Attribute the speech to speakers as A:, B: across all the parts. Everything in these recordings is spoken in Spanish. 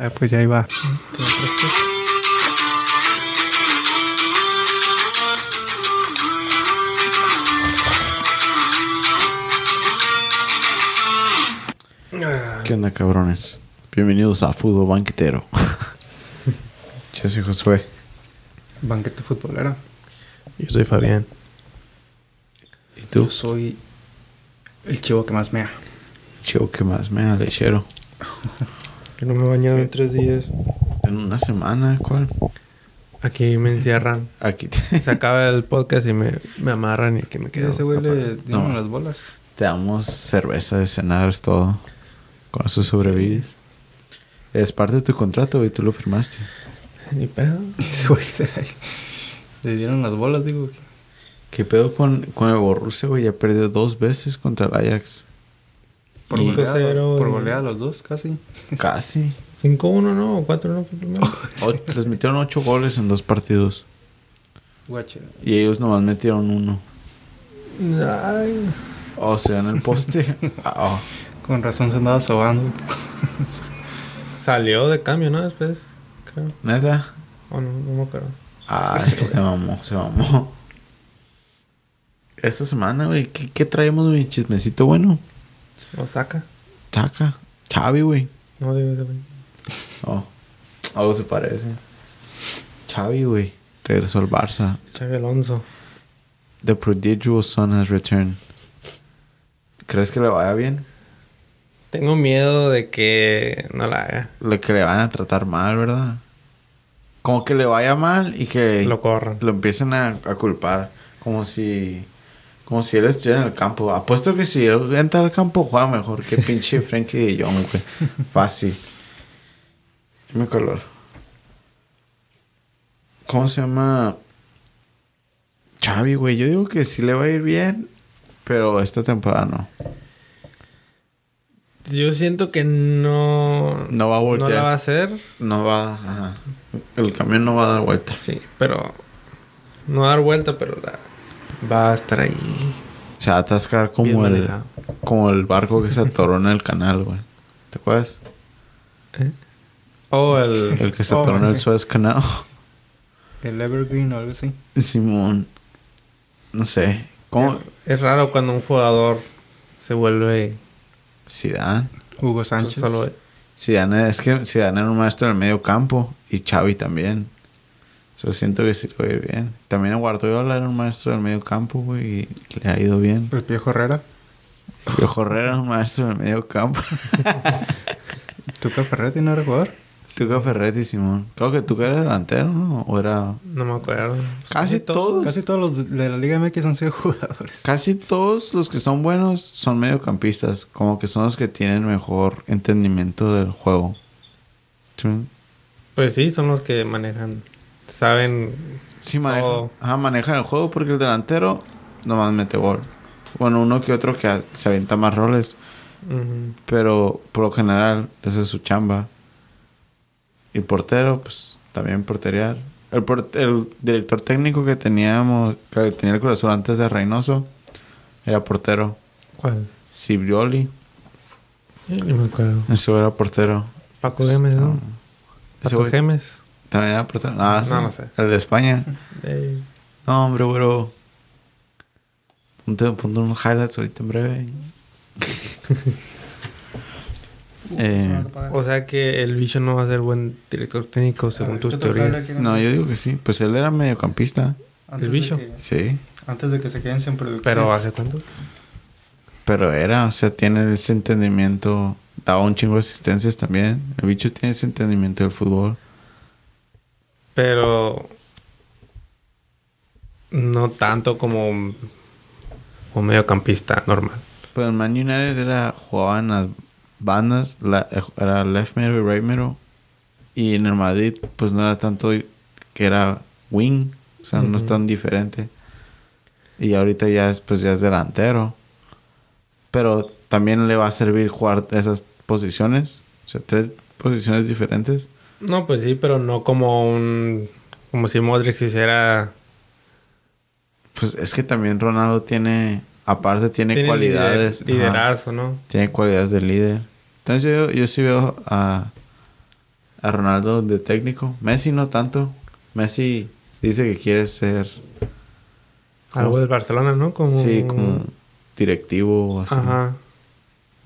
A: Ah, pues ya iba.
B: ¿Qué onda, cabrones? Bienvenidos a Fútbol Banquetero. Yo soy Josué.
A: Banquete futbolera.
C: Yo soy Fabián.
B: ¿Y tú?
A: Yo soy el chivo que más mea.
B: Chivo, ¿qué más me da lechero?
C: Que no me he bañado en tres días.
B: En una semana, ¿cuál?
C: Aquí me encierran.
B: Aquí te,
C: Se acaba el podcast y me, me amarran y aquí me
A: ¿Qué
C: quedo.
A: ese güey le dieron
B: No,
A: las bolas?
B: te damos cerveza de cenar, es todo. Con eso sobrevives. Es parte de tu contrato, güey, tú lo firmaste.
C: Ni pedo.
A: Ese güey. Le dieron las bolas, digo.
B: ¿Qué pedo con, con el Borussia, güey? Ya perdió dos veces contra el Ajax.
A: Por goleada,
C: 5-0
A: por goleada los dos, casi.
B: Casi.
C: 5-1, ¿no? O 4 no fue primero.
B: Les metieron ocho goles en dos partidos.
A: Guache.
B: Y ellos nomás metieron uno.
C: Ay.
B: Oh, se dan el poste. Ah, oh.
A: Con razón se andaba sobando.
C: Salió de cambio, ¿no? Después, creo.
B: ¿Neta?
C: O no, no me acuerdo.
B: Ah, se mamó, se mamó. Esta semana, güey, ¿qué, qué traemos, güey? Chismecito bueno.
C: Osaka.
B: Chaca. Chavi, güey.
C: No digo ese güey.
B: Oh, algo se parece. Chavi, güey. Regresó al Barça.
C: Xavi Alonso.
B: The prodigious son has returned. ¿Crees que le vaya bien?
C: Tengo miedo de que no la haga.
B: Lo que le van a tratar mal, ¿verdad? Como que le vaya mal y que
C: Lo corran.
B: lo empiecen a, a culpar. Como si... Como si él estuviera en el campo. Apuesto que si él entra al campo juega mejor que pinche Frankie de Jong, güey. Fácil. Dime color. ¿Cómo se llama? Xavi, güey. Yo digo que sí le va a ir bien. Pero esta temporada no.
C: Yo siento que no...
B: No va a voltear.
C: No la va a hacer.
B: No va... Ajá. El camión no va a dar vueltas.
C: Sí, pero... No va a dar vuelta, pero la... Va a estar ahí.
B: Se va a atascar como el,
C: manejado.
B: como el barco que se atoró en el canal, güey. ¿Te acuerdas?
C: ¿Eh? Oh, el...
B: El que se
A: Oh,
B: atoró en el
A: sí.
B: Suez Canal.
A: El Evergreen o algo así.
B: Simón. No sé. ¿Cómo?
C: Es raro cuando un jugador se vuelve
B: Zidane.
A: Hugo Sánchez.
C: solo...
B: Zidane es que Zidane era un maestro del medio campo. Y Xavi también. Yo siento que sí bien. También Guardiola era un maestro del medio campo, güey. Y le ha ido bien.
A: El viejo Herrera.
B: Piojo Herrera era un maestro del medio campo.
A: Tuca Ferretti no era jugador.
B: Tuca Ferretti, Simón. Creo que Tuca era delantero, ¿no? O era...
C: No me acuerdo.
B: Casi todos.
A: Casi todos los de la Liga MX han sido jugadores.
B: Casi todos los que son buenos son mediocampistas. Como que son los que tienen mejor entendimiento del juego. ¿Sí?
C: Pues sí, son los que manejan... Saben...
B: Sí, manejan,
C: Todo.
B: ajá, manejan el juego porque el delantero nomás mete gol. Bueno, uno que otro que se avienta más roles. Pero por lo general, esa es su chamba. Y portero, pues también porterear. El, por- el director técnico que teníamos, que tenía el corazón antes de Reynoso, era portero.
C: ¿Cuál?
B: Sibrioli,
C: Eh, No me acuerdo.
B: ese era portero.
C: Paco Gemes, ¿no?
B: Ese
C: Paco Gemes.
B: También era portero. Ah, sí,
C: No, no sé.
B: El de España. No, hombre, güero. Ponte, ponte unos highlights ahorita en breve. eh,
C: o sea que el bicho no va a ser buen director técnico según tus teorías.
B: no, yo digo que sí. Pues él era mediocampista.
C: ¿El bicho?
B: Sí.
A: antes de que se queden sin producción.
C: Pero ¿hace cuánto?
B: Pero era, o sea, tiene ese entendimiento. Daba un chingo de asistencias también. El bicho tiene ese entendimiento del fútbol.
C: Pero... No tanto como un, un mediocampista normal.
B: Pero en Man United era, jugaba en las bandas, la- era left middle y right middle. Y en el Madrid, pues no era tanto que era wing, o sea, no es tan diferente. Y ahorita ya es, pues ya es delantero. Pero también le va a servir jugar esas posiciones, o sea, tres posiciones diferentes.
C: No, pues sí, pero no como un... Como si Modric hiciera...
B: Pues es que también Ronaldo tiene, aparte tiene,
C: tiene
B: cualidades.
C: lider-
B: ajá.
C: liderazgo, ¿no?
B: Tiene cualidades de líder. Entonces yo, yo sí veo a, a Ronaldo de técnico. Messi no tanto. Messi dice que quiere ser... ¿cómo
C: Algo del Barcelona, ¿no? Como...
B: Sí, como directivo o así.
C: Ajá.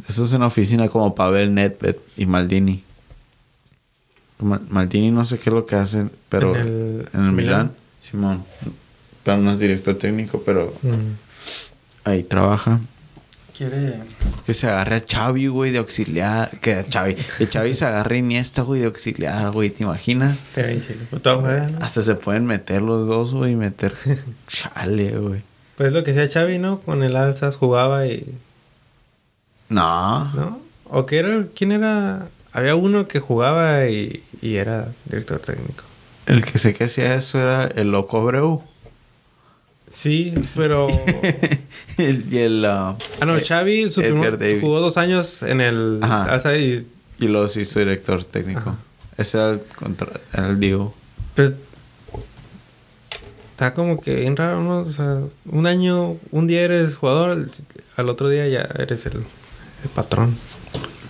B: Eso es en la oficina como Pavel Nedved y Maldini. Ma- Maldini no sé qué es lo que hacen, pero
C: En
B: en
C: el
B: el, Milán,
C: Milán.
B: Simón. Pero no es director técnico, pero
C: Mm.
B: ahí trabaja.
A: Quiere.
B: Que se agarre a Xavi, güey, de auxiliar. Que a Xavi, que Xavi se agarre a Iniesta, güey, de auxiliar, güey. ¿Te imaginas?
C: Te.
B: Hasta se pueden meter los dos, güey, y meter... Chale, güey.
C: Pues es lo que hacía Xavi, ¿no? Con el Alzas jugaba y...
B: No.
C: ¿No? ¿O qué era? ¿Quién era? Había uno que jugaba y, y era director técnico.
B: El que sé que hacía eso era el loco Abreu.
C: Sí, pero...
B: El- y el... ah,
C: Ah, no, Xavi su primer- jugó dos años en el...
B: Ajá.
C: Y...
B: Y luego se hizo director técnico.
C: Ajá.
B: Ese era el, contra, el Diego.
C: Pues, está como que bien raro, ¿no? O sea, un año, un día eres jugador, al otro día ya eres el, el patrón.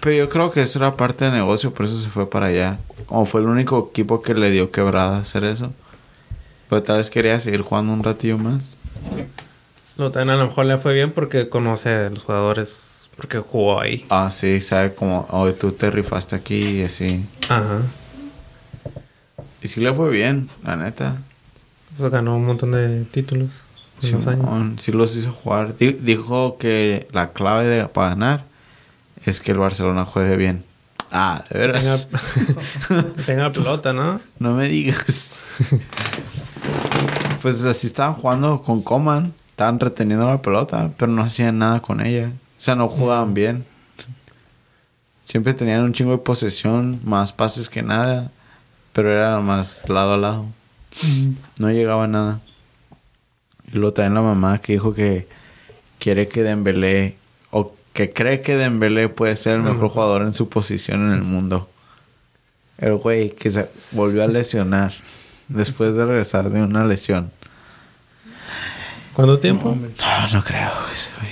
B: Pero yo creo que eso era parte de negocio, por eso se fue para allá. Como fue el único equipo que le dio quebrada hacer eso. Pero tal vez quería seguir jugando un ratillo más.
C: Lo también a lo mejor le fue bien porque conoce a los jugadores, porque jugó ahí.
B: Ah, sí, sabe como, hoy tú te rifaste aquí y así.
C: Ajá.
B: Y sí le fue bien, la neta.
C: Pues ganó un montón de títulos años.
B: Sí los hizo jugar. Di- dijo que la clave de, para ganar es que el Barcelona juegue bien. Ah, de
C: Tenga,
B: veras.
C: tenga la pelota, ¿no?
B: No me digas. pues así estaban jugando con Coman. Estaban reteniendo la pelota, pero no hacían nada con ella. O sea, no jugaban bien. Siempre tenían un chingo de posesión, más pases que nada. Pero era más lado a lado. No llegaba a nada. Y luego también la mamá que dijo que quiere que Dembélé... Que cree que Dembélé puede ser el mejor jugador en su posición en el mundo. El güey que se volvió a lesionar después de regresar de una lesión.
C: ¿Cuánto tiempo?
B: No, no creo ese güey.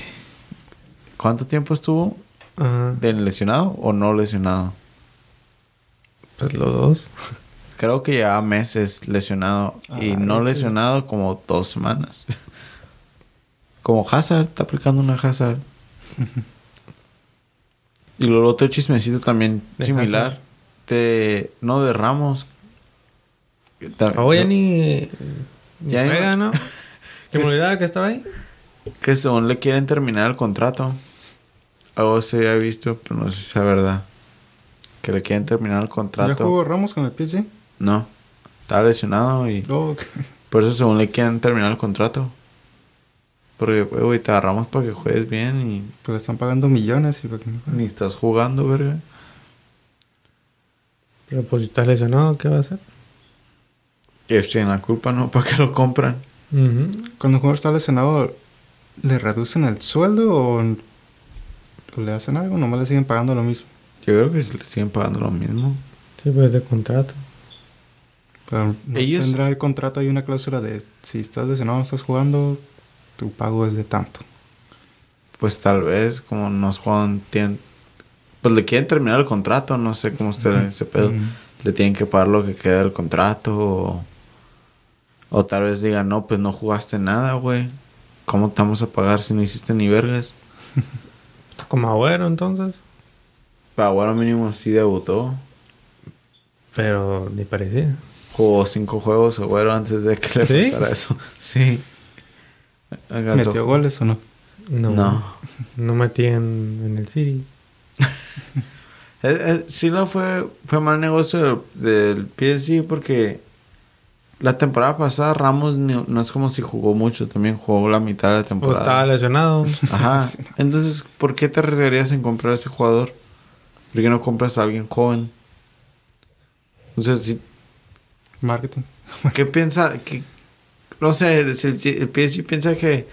B: ¿Cuánto tiempo estuvo
C: Ajá.
B: de lesionado o no lesionado?
C: Pues los dos.
B: Creo que llevaba meses lesionado y
A: Ah,
B: no lesionado como dos semanas. como Hazard, está aplicando una Hazard. Y luego otro chismecito también
C: ¿De
B: similar. De, no de Ramos.
C: Oh, ya ni...
B: Ya ni-
C: juega, ¿no? Que me olvidaba que estaba ahí.
B: Que según le quieren terminar el contrato. Algo se había visto, pero no sé si es verdad. Que le quieren terminar el
A: ¿Ya
B: contrato.
A: jugó Ramos con el PSG?
B: No. Estaba lesionado y
A: Oh,
B: por eso según le quieren terminar el contrato. Porque, güey, te agarramos para que juegues bien y
A: Pues le están pagando millones y para que no
B: ni estás jugando, verga.
C: Pero pues si estás lesionado, ¿qué va a hacer?
B: Ellos tienen la culpa, ¿no? ¿Para qué lo compran?
C: Ujú.
A: Cuando un jugador está lesionado, ¿le reducen el sueldo o, o le hacen algo? Nomás le siguen pagando lo mismo.
B: Yo creo que le siguen pagando lo mismo.
C: Sí, pues de contrato.
A: Pero no
B: Ellos-
A: tendrá el contrato hay una cláusula de si estás lesionado no estás jugando, tu pago es de tanto.
B: Pues tal vez, como nos juegan, tienen... Pues le quieren terminar el contrato, no sé cómo esté ese pedo.
A: Ujú.
B: Le tienen que pagar lo que queda del contrato o... O tal vez digan, no, pues no jugaste nada, güey. ¿Cómo te vamos a pagar si no hiciste ni vergas?
C: Como agüero entonces.
B: Pero ahora mínimo sí debutó.
C: Pero ni parecía.
B: Jugó cinco juegos, güero, antes de que le
C: ¿Sí?
B: pasara eso. Sí.
A: ¿Metió goles o no?
C: No.
B: No.
C: No metí en, en el City.
B: Eh, eh, sí no fue, fue mal negocio del, del PSG porque la temporada pasada Ramos ni- no es como si jugó mucho, también jugó la mitad de la
C: O estaba
B: temporada.
C: lesionado.
B: Ajá. Entonces, ¿por qué te arriesgarías en comprar a ese jugador? ¿Por qué no compras a alguien joven? Entonces, si-
A: Marketing.
B: ¿qué piensa? qué- no sé, si el, el PSG piensa que,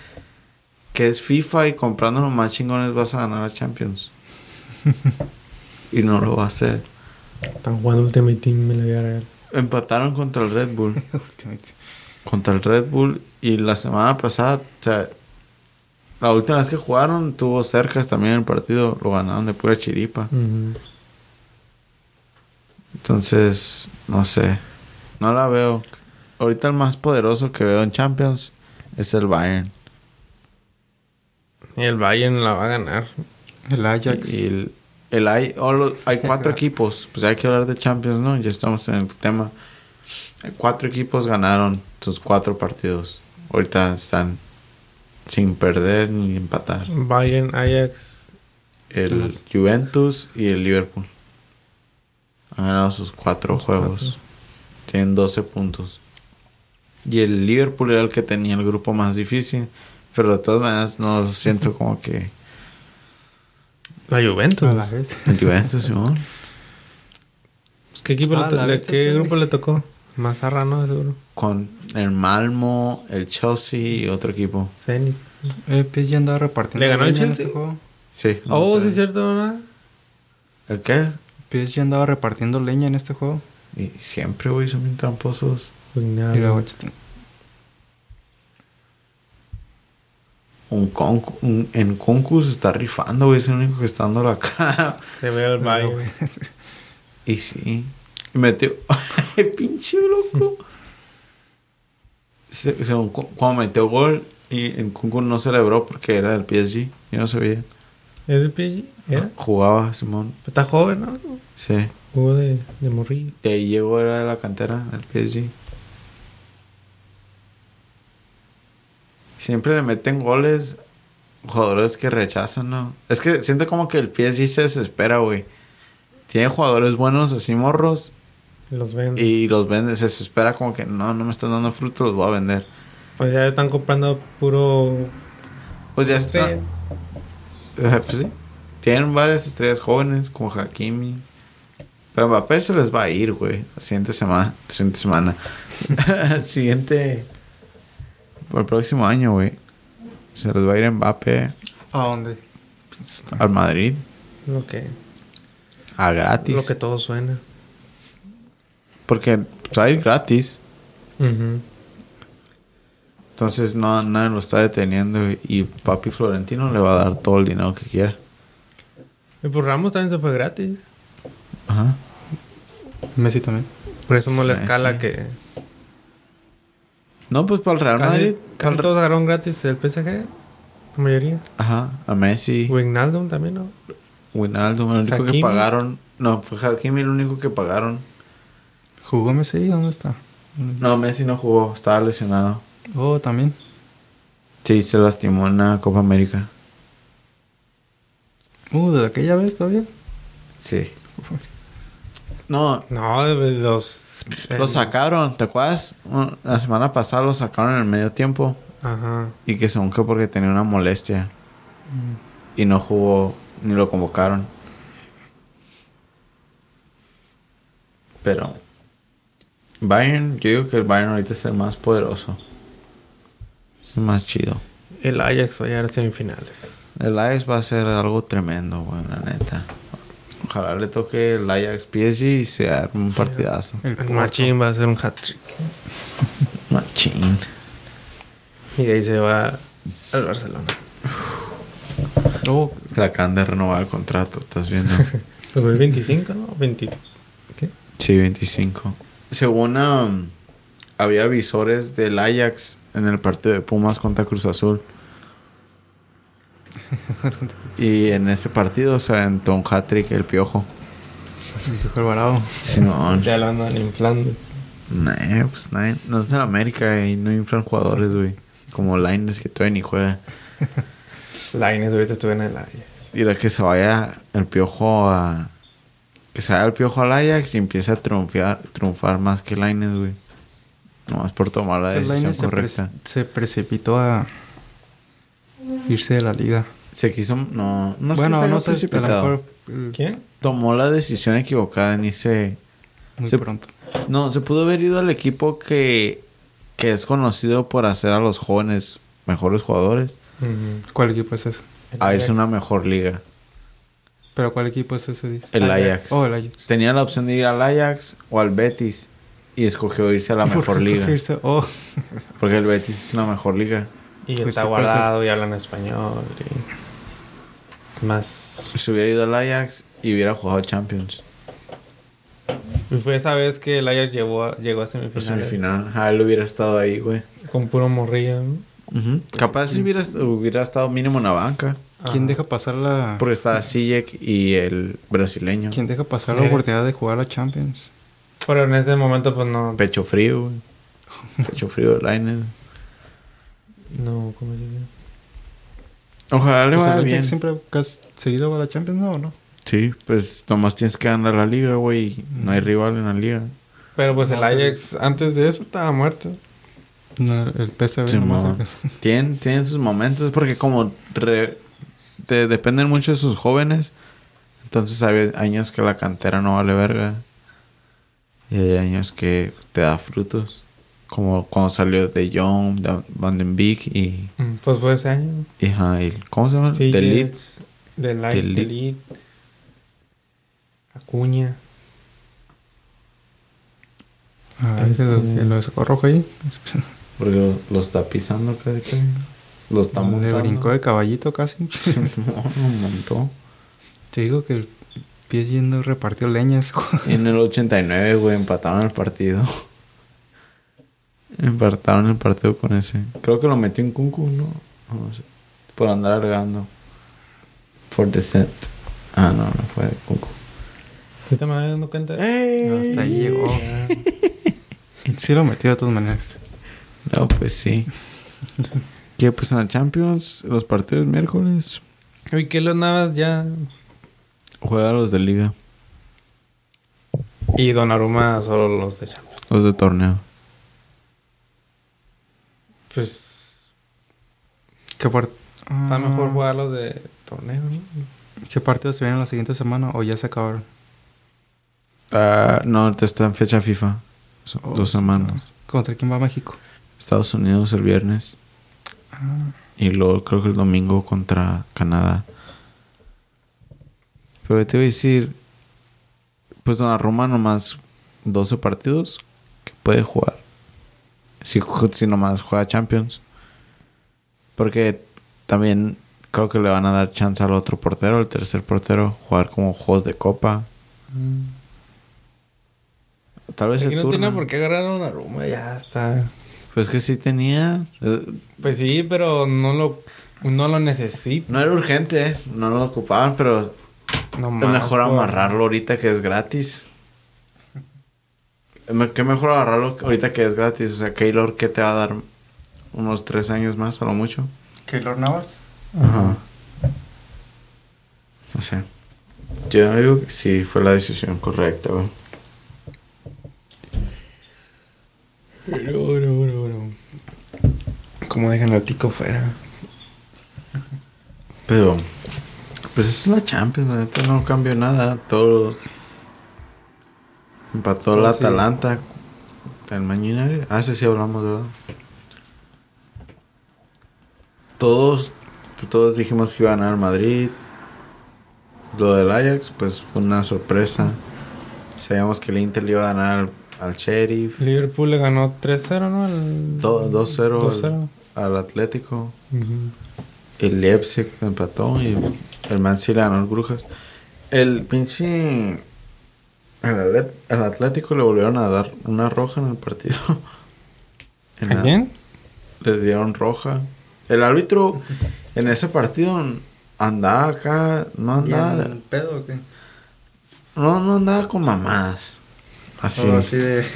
B: que es FIFA y comprando los más chingones vas a ganar a Champions. y no lo va a hacer.
C: Están jugando Ultimate Team en la vida real.
B: Empataron contra el Red Bull.
A: Ultimate.
B: contra el Red Bull. Y la semana pasada, o sea, la última vez que jugaron, tuvo cercas también el partido. Lo ganaron de pura chiripa. Entonces, no sé. No la veo. Ahorita el más poderoso que veo en Champions es el Bayern.
C: Y el Bayern la va a ganar.
A: El Ajax.
B: Y el, el hay, oh, lo- hay cuatro equipos. Pues hay que hablar de Champions, ¿no? Ya estamos en el tema. Cuatro equipos ganaron sus cuatro partidos. Ahorita están sin perder ni empatar.
C: Bayern, Ajax.
B: El Juventus y el Liverpool. Han ganado sus cuatro juegos. Tienen 12 puntos. Y el Liverpool era el que tenía el grupo más difícil. Pero de todas maneras no siento como que...
C: La Juventus.
A: La
B: Juventus, Simón.
C: Pues, ¿Qué equipo
A: Ah,
C: le to-
A: la
C: le-
A: neta,
C: ¿Qué
A: sí.
C: grupo le tocó? Mazarra, ¿no? Seguro.
B: Con el Malmo, el Chelsea y otro equipo.
C: Zenit.
A: El PSG andaba repartiendo.
C: ¿Le ganó el
A: leña en
C: Chelsea?
A: este juego.
B: Sí. no
C: Oh,
B: sé.
C: sí, es cierto, ¿verdad?
B: ¿El qué?
A: El PSG andaba repartiendo leña en este juego.
B: Y siempre, güey, son bien tramposos.
A: Luego, chate.
B: Un, concu- un en Concus se está rifando, güey. Es el único que está dando la cara.
C: Se ve el Bayern.
B: Y sí. Y metió. Pinche loco. Se, se- cu- cuando metió gol y en Concus no celebró porque era del PSG. Yo no sabía.
C: ¿Es el PSG? ¿Era?
B: Jugaba Simón.
C: Está joven, ¿no?
B: Sí.
C: Jugó de, de morrillo.
B: De ahí llegó, era de la cantera del PSG. Siempre le meten goles jugadores que rechazan, ¿no? Es que siento como que el PSG se desespera, güey. Tiene jugadores buenos así morros
C: Los ven.
B: y los vende, se desespera como que no, no me están dando fruto, los voy a vender.
C: Pues ya están comprando puro.
B: Pues ya está. Eh, Pues sí. Tienen varias estrellas jóvenes como Hakimi. Pero Mbappé se les va a ir, güey. La siguiente semana. La siguiente semana. El siguiente. Por el próximo año, güey. Se les va a ir Mbappé
A: ¿A dónde?
B: al Madrid.
C: Lo que,
B: A gratis.
C: lo que todo suena.
B: Porque va a ir gratis.
C: Ujú.
B: Entonces no, nadie lo está deteniendo. Y papi Florentino le va a dar todo el dinero que quiera.
C: Y pues Ramos también se fue gratis.
B: Ajá.
A: Messi también.
C: Por eso no le
B: Messi.
C: escala que.
B: No, pues para el Real
C: Casi,
B: Madrid.
C: casi todos agarraron gratis el PSG. La mayoría.
B: Ajá. A Messi.
C: Wijnaldum también, ¿no?
B: Wijnaldum, el único que pagaron. No, fue Hakimi el único que pagaron.
A: ¿Jugó Messi? ¿Dónde está?
B: No, Messi no jugó, estaba lesionado.
A: Oh, también.
B: Sí, se lastimó en la Copa América.
A: Uh, ¿de aquella vez todavía?
B: Sí. No,
C: No, de los.
B: Lo sacaron, ¿te acuerdas? La semana pasada lo sacaron en el medio tiempo.
C: Ajá.
B: Y que según que porque tenía una molestia. Y no jugó, ni lo convocaron. Pero... Bayern, yo digo que el Bayern ahorita es el más poderoso. Es el más chido.
C: El Ajax va a llegar a semifinales.
B: El Ajax va a ser algo tremendo, güey, la neta. Ojalá le toque el Ajax PSG y se arme un partidazo.
A: El.
C: Machín va a hacer un hat-trick.
B: Machín.
C: Y de ahí se va al Barcelona.
A: Oh,
B: Le acaban de renovar el contrato, ¿estás viendo?
C: 2025, ¿no? 20. ¿Qué?
B: sí, 25. Según um, había visores del Ajax en el partido de Pumas contra Cruz Azul. Y en ese partido se aventó un hat-trick el piojo.
A: dijo Alvarado.
B: Simón.
C: Ya lo andan inflando.
B: Nah, pues nadie- no es en América y no inflan jugadores, güey. Como Lines que todavía ni juega.
C: Lainez ahorita estuve en el Ajax.
B: Y la que se vaya el piojo a. Que se vaya el piojo al Ajax y empiece a triunfar, triunfar más que Lines, güey. Nomás por tomar la
A: El
B: decisión
A: Lainez se,
B: correcta.
A: pre- se precipitó a irse de la liga.
B: Se quiso. No, no es
A: bueno,
B: que se
A: no
B: haya
A: sé, a lo mejor eh,
C: ¿Quién?
B: Tomó la decisión equivocada en irse.
A: muy
B: se-
A: pronto.
B: No, se pudo haber ido al equipo que. Que es conocido por hacer a los jóvenes mejores jugadores.
A: ¿Cuál equipo es ese?
C: El
B: A irse a una mejor liga.
A: ¿Pero cuál equipo es ese? Dice?
B: El
C: Ajax.
B: Ajax.
A: Oh, el Ajax.
B: Tenía la opción de ir al Ajax o al Betis. Y escogió irse a la
A: ¿Por
B: mejor
A: qué
B: liga.
A: Oh,
B: Porque el Betis es una mejor liga.
C: Y
A: Pues
C: está guardado y hablan español. y- Más.
B: Se hubiera ido al Ajax y hubiera jugado Champions.
C: Y fue esa vez que el Ajax llegó a, llegó a semifinales.
B: semifinal. Ah, él hubiera estado ahí, güey.
C: Con puro morrillo. ¿no?
B: Capaz si hubiera, hubiera estado mínimo en la banca.
A: ¿Quién
C: Ajá.
A: deja pasar la...
B: Porque estaba Sijek y el brasileño.
A: ¿Quién deja pasar la oportunidad de jugar la Champions?
C: Pero en ese momento, pues no.
B: Pecho frío, güey. Pecho frío, Lainez.
C: No, ¿cómo se dice?
B: Ojalá le vaya bien.
A: siempre casi seguido a la Champions, ¿no? ¿O no?
B: Sí, pues nomás tienes que ganar la liga, güey. No hay rival en la liga.
C: Pero pues
A: No,
C: el
A: sí.
C: Ajax, antes de eso, estaba muerto.
A: No, el PSV
B: Sí,
A: el-
B: Tienen, tienen sus momentos porque como re- te dependen mucho de sus jóvenes. Entonces hay años que la cantera no vale verga. Y hay años que te da frutos. Como cuando salió de Jong, de Van den Beek y,
C: Mm, Pues fue ese año.
B: y, ajá, y- ¿Cómo se llama?
C: Sí.
B: De
C: Light.
B: Leeds.
C: Acuña.
A: Ah, ese lo, que lo sacó rojo ahí.
B: Porque lo, lo está pisando casi que. Lo está
A: Le
B: montando.
A: brincó de caballito casi.
B: No, lo montó.
A: Te digo que el pie yendo repartió leñas.
B: En el 89, güey, empataron el partido. Empataron el partido con ese. Creo que lo metió en Kunku, ¿no? No sé. Por andar alargando. For the set. Ah, no, no fue de Kunku.
C: ¿Ahorita me voy dando cuenta?
A: Hasta ahí llegó. Sí lo metió de todas maneras.
B: No, pues sí. que pues en la Champions, los partidos miércoles,
C: Oye, que los Navas ya.
B: juega los de liga,
C: Y Donnarumma solo los de Champions.
B: los de torneo.
C: Pues.
A: ¿Qué, par-
C: Está mejor
A: Ah,
C: jugar los de torneo, ¿no?
A: ¿Qué partidos se vienen la siguiente semana o ya se acabaron?
B: Ah, no, ahorita está en fecha FIFA. Son
A: Oh,
B: dos semanas.
A: ¿Contra quién va México?
B: Estados Unidos el viernes.
A: Ah,
B: Y luego creo que el domingo contra Canadá. Pero te voy a decir, pues Donnarumma nomás 12 partidos que puede jugar. Si, si nomás juega Champions. Porque también creo que le van a dar chance al otro portero, el tercer portero, jugar como juegos de copa. Tal vez
C: Aquí no tiene
B: turna.
C: por qué agarrar a Donnarumma, ya está.
B: Pues que sí tenía. eh,
C: Pues sí, pero no lo, no lo necesito.
B: No era urgente, ¿eh? no lo ocupaban, pero
C: No
B: Es mejor amarrarlo ahorita que es gratis. ¿Qué mejor agarrarlo ahorita que es gratis? O sea, Keylor, ¿qué te va a dar? Unos tres años más, a lo mucho.
A: ¿Keylor Navas?
B: Ajá. No sé. Yo digo que sí fue la decisión correcta, güey.
C: Como dejan al tico fuera.
B: Pero, pues es la Champions, la neta no cambió nada. Todo. Empató
C: Oh,
B: la
C: sí.
B: Atalanta. El United. Ah, ese sí hablamos, ¿verdad? Todos, todos dijimos que iba a ganar el Madrid. Lo del Ajax, pues fue una sorpresa. Sabíamos que el Inter le iba a ganar al, al Sheriff.
C: Liverpool le ganó 3-0, ¿no?
B: Do- 2-0
C: 2-0.
B: al, al Atlético. El Leipzig empató y el Man le ganó al Brujas. El pinche... El, Atlet- el Atlético le volvieron a dar una roja en el partido. En
C: ¿A
B: la-
C: quién?
B: Les dieron roja. El árbitro en ese partido andaba acá, no andaba,
A: pedo o qué?
B: no, no andaba con mamadas. Así.
A: De...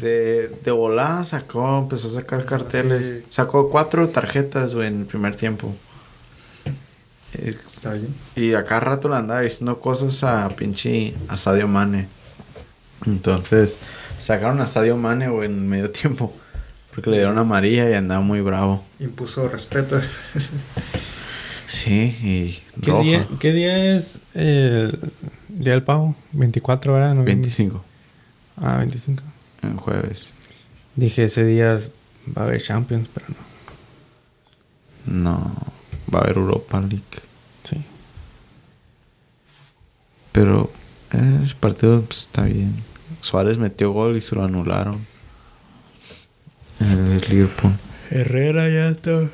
B: De, de volada sacó, empezó a sacar carteles.
A: Sí.
B: Sacó cuatro tarjetas, güey, en el primer tiempo.
A: Está bien.
B: Y acá rato le andaba diciendo cosas a pinche a Sadio Mane. Entonces, sacaron a Sadio Mane, güey, en medio tiempo. Porque le dieron amarilla y andaba muy bravo.
A: Impuso respeto.
B: Sí, y
C: ¿Qué
B: roja.
C: día, ¿Qué día es el día del pavo? 24, ¿verdad? Noviembre.
B: 25,
C: Ah, 25.
B: en jueves.
C: Dije, ese día va a haber Champions, pero no.
B: No, va a haber Europa League. Pero eh, ese partido pues, está bien. Suárez metió gol y se lo anularon. El Liverpool.
C: Herrera ya está.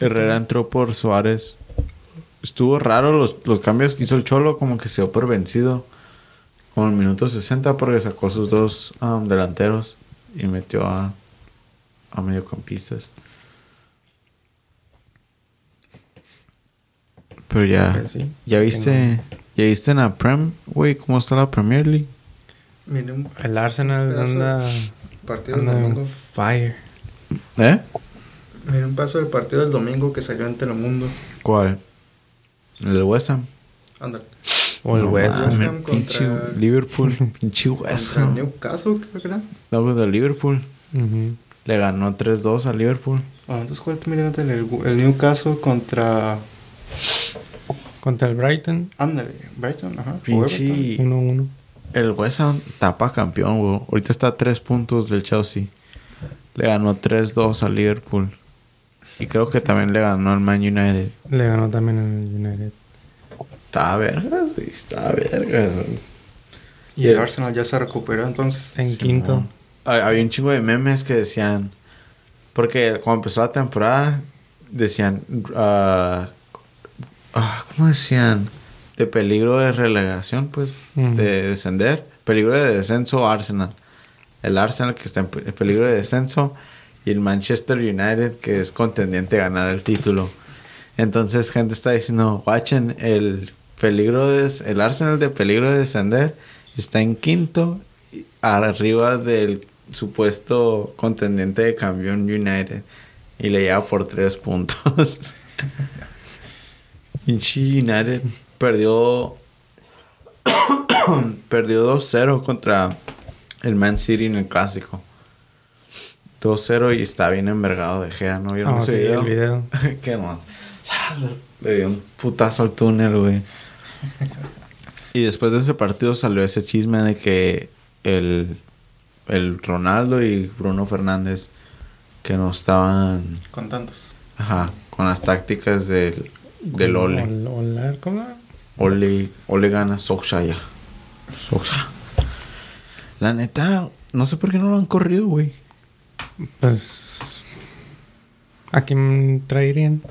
B: Herrera entró por Suárez. Estuvo raro los, los cambios que hizo el Cholo, como que se dio por vencido. como el minuto 60 porque sacó sus dos um, delanteros y metió a, a mediocampistas. Pero ya,
C: sí.
B: ya viste, ya viste en la Prem, güey, cómo está la Premier League.
A: Mire un
C: El Arsenal
A: Pedazo
C: anda,
A: partido del
C: anda en
A: domingo.
C: fire.
B: ¿Eh?
A: Mire un paso del partido del domingo que salió en Telemundo.
B: ¿Cuál? El del West Ham.
A: Ándale.
C: O el
B: No
C: West. Ham.
B: pinche
A: contra-
B: Liverpool, pinche West Ham.
A: Newcastle, creo que era.
B: No, contra el Liverpool. Le ganó 3-2 al Liverpool.
A: Bueno, entonces, ¿cuál está mirando el, el Newcastle contra.
C: Contra el Brighton.
A: Ándale, Brighton, ajá. Everton.
C: 1-1.
B: El West Ham tapa campeón, güey. Ahorita está a 3 puntos del Chelsea. Le ganó 3-2 al Liverpool. Y creo que también le ganó al Man United.
C: Le ganó también el United.
B: Está verga, güey. Está verga, güey.
A: Y el Arsenal ya se recuperó entonces.
C: En quinto.
B: Ha- Había un chingo de memes que decían. Porque cuando empezó la temporada, decían. ah, ah, ¿Cómo decían? De peligro de relegación, pues. De descender. Peligro de descenso, Arsenal. El Arsenal que está en peligro de descenso. Y el Manchester United que es contendiente a ganar el título. Entonces, gente está diciendo: Watchen, el peligro de. El Arsenal de peligro de descender está en quinto arriba del supuesto contendiente de campeón United y le lleva por tres puntos. Pinche United perdió perdió 2-0 contra el Man City en el clásico. 2-0 y está bien envergado de Gea, ¿no vieron
C: Ah,
B: ese
C: sí,
B: video?
C: el video.
B: ¿Qué más? Le dio un putazo al túnel, güey. Y después de ese partido salió ese chisme de que el, el Ronaldo y Bruno Fernández que no estaban
A: Con tantos.
B: ajá, con las tácticas del, del Ole.
C: Ol- Olar, ¿Cómo?
B: Ole, Ole gana. La neta, no sé por qué no lo han corrido, güey.
C: Pues. ¿A quién traerían?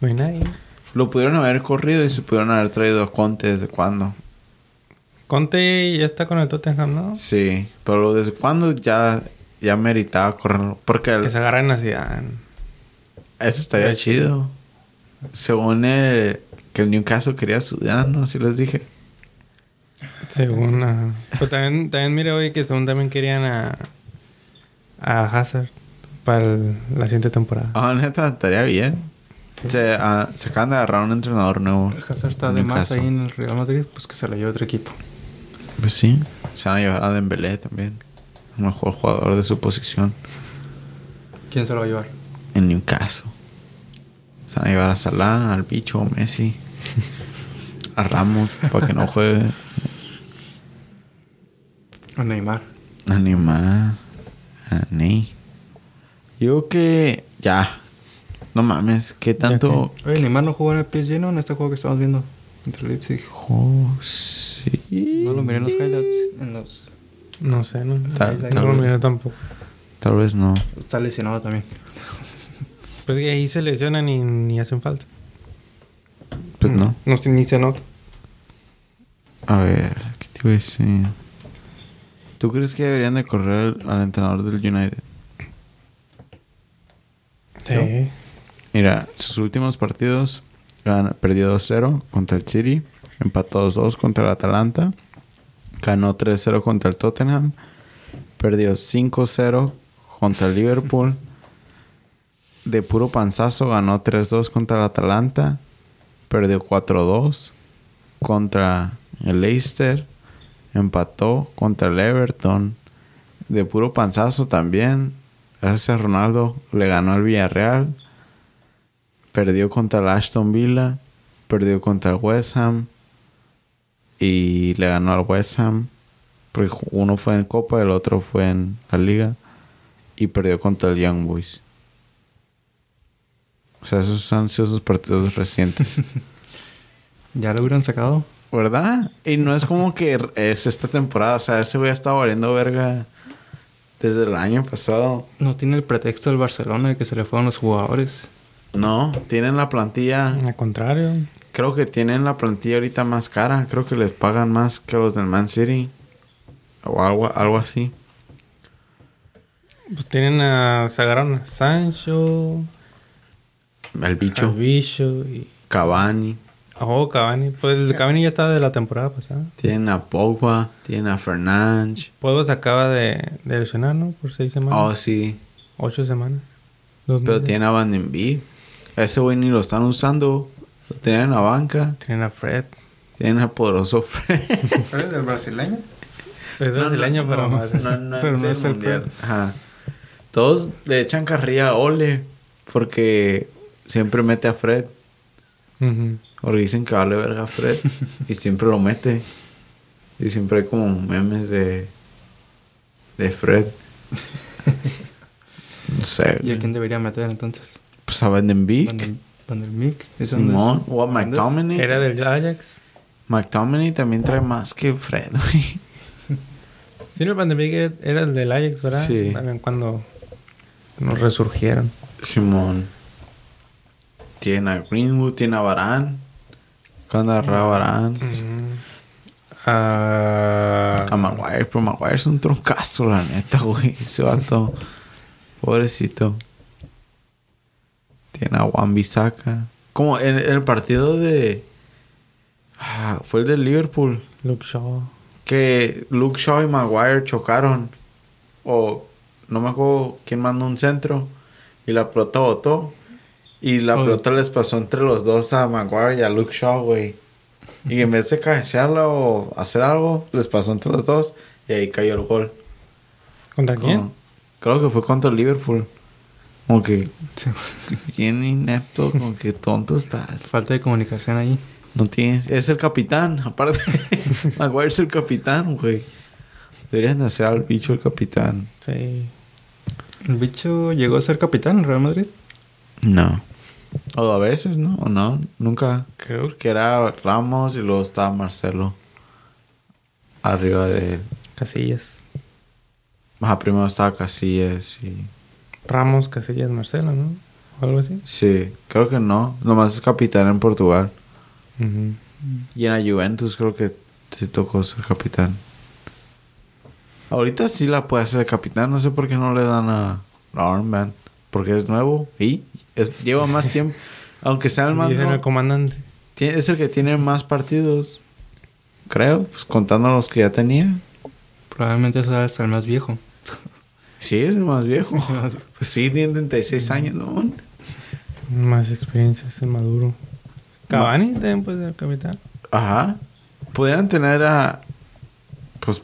C: No hay nadie.
B: Lo pudieron haber corrido y se pudieron haber traído a Conte desde cuándo.
C: Conte ya está con el Tottenham, ¿no?
B: Sí, pero desde cuándo ya, ya meritaba correrlo. Porque el-
C: Que se agarren a Zidane.
B: eso estaría chido. Según el, que el Newcastle quería estudiar, ¿no? Así les dije.
C: Según. ajá. Pero también, también mire hoy que según también querían a. A Hazard. Para el- la siguiente temporada.
B: Ah, neta, estaría bien. Se, ah, se acaban de agarrar un entrenador nuevo.
A: El Hazard está de más ahí en el Real Madrid, pues que se lo lleve otro equipo.
B: Pues sí. Se van a llevar a Dembélé también. El mejor jugador de su posición
A: ¿Quién se lo va a llevar?
B: en Newcastle. Se van a llevar a Salah, al bicho, Messi, a Ramos, para que no juegue.
A: A Neymar.
B: A Neymar, a Ney. Yo que ya. No mames, ¿qué tanto?
A: Oye, Neymar no jugó en el PSG, ¿no? En este juego que estamos viendo. Entre Leipzig.
B: Oh, sí.
A: No lo miré en los highlights. En los...
C: No sé, no.
B: Tal-
C: no
B: tal
C: lo
B: vez.
C: miré tampoco.
B: Tal vez no.
A: Está lesionado también.
C: Pues que ahí se lesionan y ni hacen falta.
B: Pues no.
C: No, se- ni se nota.
B: A ver, ¿qué te iba a decir? ¿Tú crees que deberían de correr al entrenador del United?
C: Sí.
B: Mira, sus últimos partidos gan- perdió 2-0 contra el City, empató 2-2 contra el Atalanta, ganó 3-0 contra el Tottenham, perdió 5-0 contra el Liverpool, de puro panzazo ganó 3-2 contra el Atalanta, perdió 4-2 contra el Leicester, empató contra el Everton, de puro panzazo también, gracias a Ronaldo, le ganó al Villarreal, perdió contra el Aston Villa, perdió contra el West Ham y le ganó al West Ham. Porque uno fue en Copa, el otro fue en la Liga y perdió contra el Young Boys. O sea, esos han sido sus partidos recientes.
A: Ya lo hubieran sacado.
B: ¿Verdad? Y no es como que es esta temporada. O sea, ese güey ha estado valiendo verga desde el año pasado.
A: No tiene el pretexto del Barcelona de que se le fueron los jugadores.
B: No, tienen la plantilla
C: Al contrario.
B: creo que tienen la plantilla ahorita más cara. Creo que les pagan más que los del Man City. O algo, algo así.
C: Pues tienen a... Se agarraron a Sancho,
B: El bicho.
C: a Bicho y...
B: Cavani.
C: Oh, Cavani. Pues el Cavani ya estaba de la temporada pasada.
B: Tienen a Pogba. Tienen a Fernández.
C: Pueblo se acaba de, de lesionar, ¿no? Por seis
B: Oh,
C: semanas.
B: sí.
C: Ocho semanas. Dos
B: Pero
C: meses.
B: tienen a Van den Beek. Ese güey ni lo están usando. Lo tienen en la banca.
C: Tienen a Fred.
B: Tienen a poderoso Fred.
A: ¿Eres del brasileño?
C: Es brasileño, pero
B: no,
C: más.
B: no, no,
A: Pero no es el
B: mundial.
A: Fred.
B: Ajá. Todos le echan carrilla a Ole porque siempre mete a Fred.
C: Ujú.
B: Porque dicen que vale verga a Fred y siempre lo mete. Y siempre hay como memes de de Fred. No sé.
A: ¿Y a quién debería meter entonces?
B: Pues a Van den Beek,
A: Van Beek. ¿Es donde
B: Simón o a. McTominay.
C: Era del Ajax.
B: McTominay también trae más que Fred, güey.
C: Sí, no, el Van de Beek era el del Ajax, ¿verdad?
B: Sí.
C: También cuando nos resurgieron.
B: Simón. Tiene a Greenwood, tiene a Varane. Cuando agarra a Varane.
C: Ah,
B: A Maguire, pero Maguire es un troncazo, la neta, güey. Ese vato. Pobrecito. Tiene a Juan Bisaca. Como en, en el partido de. Ah, fue el de Liverpool.
C: Luke Shaw.
B: Que Luke Shaw y Maguire chocaron. O no me acuerdo quién mandó un centro. Y la pelota botó. Y la
A: Oh.
B: pelota les pasó entre los dos a Maguire y a Luke Shaw, güey. Y en vez de cabecearla o hacer algo, les pasó entre los dos. Y ahí cayó el gol.
C: ¿Contra quién?
B: Como- Creo que fue contra Liverpool. Como que bien inepto, como que tonto estás.
A: Falta de comunicación ahí.
B: No tienes. Es el capitán, aparte. Maguire es el capitán, güey. Deberían de hacer al bicho el capitán.
C: Sí.
A: ¿El bicho llegó a ser capitán en Real Madrid?
B: No. O a veces, ¿no? O no, nunca.
C: Creo
B: Que era Ramos y luego estaba Marcelo. Arriba de él.
C: Casillas.
B: Ajá, primero estaba Casillas y...
C: Ramos, Casillas, Marcelo, ¿no? O algo así.
B: Sí, creo que no. Nomás es capitán en Portugal. Y en la Juventus creo que sí tocó ser capitán. Ahorita sí la puede hacer de capitán. No sé por qué no le dan a, a Armband. Porque es nuevo y es- lleva más tiempo. Aunque sea el más...
C: Dicen el comandante.
B: tiene- es el que tiene más partidos. Creo, pues contando los que ya tenía.
A: Probablemente sea hasta el más viejo.
B: Sí, es el más viejo. pues sí, tiene 36 años, ¿no?
C: Más experiencia, es el maduro. Cavani también puede ser capitán.
B: Ajá. Podrían tener a. Pues,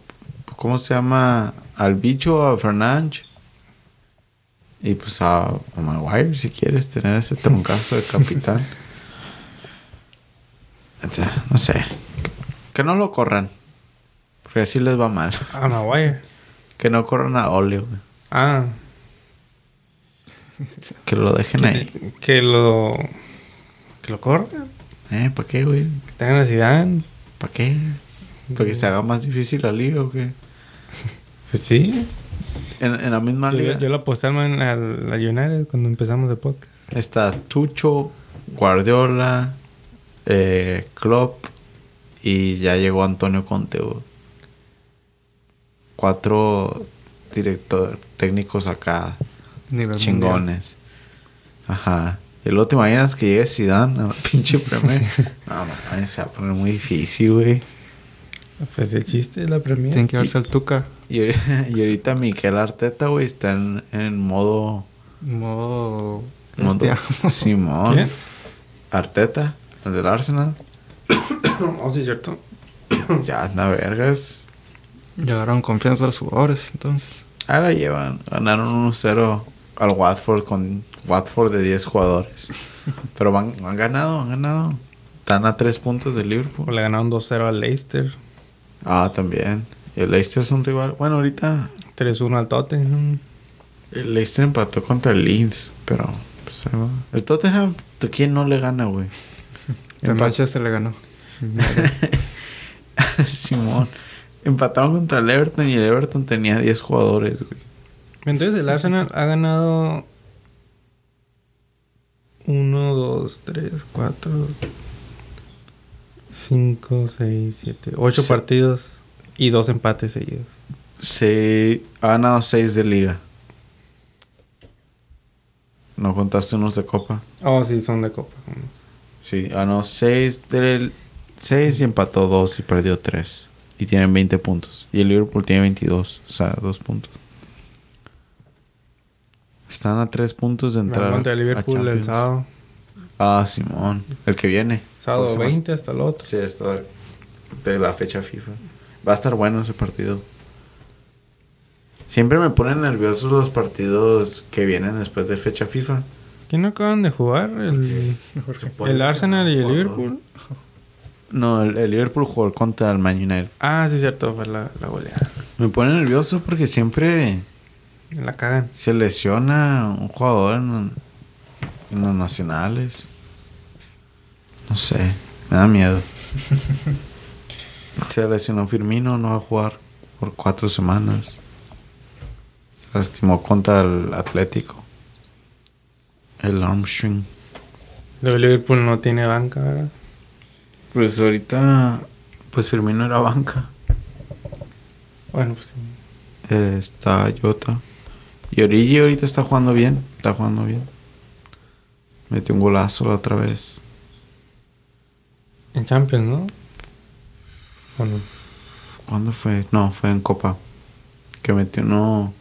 B: ¿cómo se llama? Al bicho, a Fernández. Y pues a, a Maguire, si quieres tener ese troncazo de capitán. Entonces, no sé. Que no lo corran. Porque así les va mal.
C: Ah, Maguire.
B: Que no corran a güey.
C: Ah,
B: Que lo dejen ahí.
C: que lo. Que lo corra.
B: ¿Eh? ¿Para qué, güey?
C: Que tengan a Zidane.
B: ¿Para qué? ¿Para que se haga más difícil la liga o qué?
C: Pues sí.
B: En, en la misma
C: Yo,
B: liga.
C: yo lo aposté al Man- al al United cuando empezamos el podcast.
B: Está Tucho, Guardiola, eh, Klopp y ya llegó Antonio Conte. Cuatro directores técnicos acá,
A: Nivel
B: chingones. Ajá. Y luego te imaginas que llegue Zidane a la pinche Premier. no, mames, se va a poner muy difícil, güey.
C: Pues el chiste es la premia.
A: Tiene que verse el Tuca.
B: Y, y ahorita Miquel Arteta, güey, está en, en modo...
A: Modo...
B: modo
A: bestia.
B: Simón.
C: ¿Quién?
B: Arteta, el del Arsenal.
C: Oh, sí, cierto.
B: Ya anda vergas.
A: Llegaron confianza a los jugadores, entonces.
B: Ahí la llevan. Ganaron 1-0 al Watford con Watford de 10 jugadores. Pero van, han ganado, han ganado. Están a 3 puntos de Liverpool.
C: Le ganaron 2-0 al Leicester.
B: Ah, también. El Leicester es un rival. Bueno, ahorita
C: 3-1 al Tottenham.
B: el Leicester empató contra el Leeds. Pero, pues. El Tottenham, ¿tú quién no le gana, güey?
A: El
B: Empat-
A: Manchester le ganó.
B: Simón. Empataron contra el Everton y el Everton tenía 10 jugadores, güey.
C: Entonces el Arsenal ha ganado 1, 2, 3, 4, 5, 6, 7, 8
B: Sí.
C: partidos y dos empates seguidos.
B: Se ha ganado 6 de liga. ¿No contaste unos de copa?
C: Oh, sí, son de copa.
B: Sí, ganó 6 del 6 y empató 2 y perdió 3. Y tienen 20 puntos. Y el Liverpool tiene 22, o sea, 2 puntos. Están a 3 puntos de entrar.
C: contra el
B: a
C: Liverpool el sábado.
B: Ah, Simón, el que viene.
C: Sábado
B: Próximas-
C: 20 hasta el otro.
B: Sí, está de la fecha FIFA. Va a estar bueno ese partido. Siempre me ponen nerviosos los partidos que vienen después de fecha FIFA.
C: ¿Quién no acaban de jugar? El, el Arsenal y el Liverpool.
B: No, el, el Liverpool jugó contra el Man United.
C: Ah, sí, cierto, fue la, la goleada.
B: Me pone nervioso porque siempre
C: La cagan.
B: se lesiona un jugador en, en los nacionales. No sé, me da miedo. se lesionó Firmino, no va a jugar por cuatro semanas. Se lastimó contra el Atlético. El Armstrong.
C: Liverpool no tiene banca, ¿verdad?
B: Pues ahorita, pues Firmino era banca.
C: Bueno, pues sí.
B: Eh, está Jota. Y Origi ahorita está jugando bien. Está jugando bien. Metió un golazo la otra vez.
C: En Champions, ¿no?
B: ¿Cuándo fue? No, fue en Copa. Que metió uno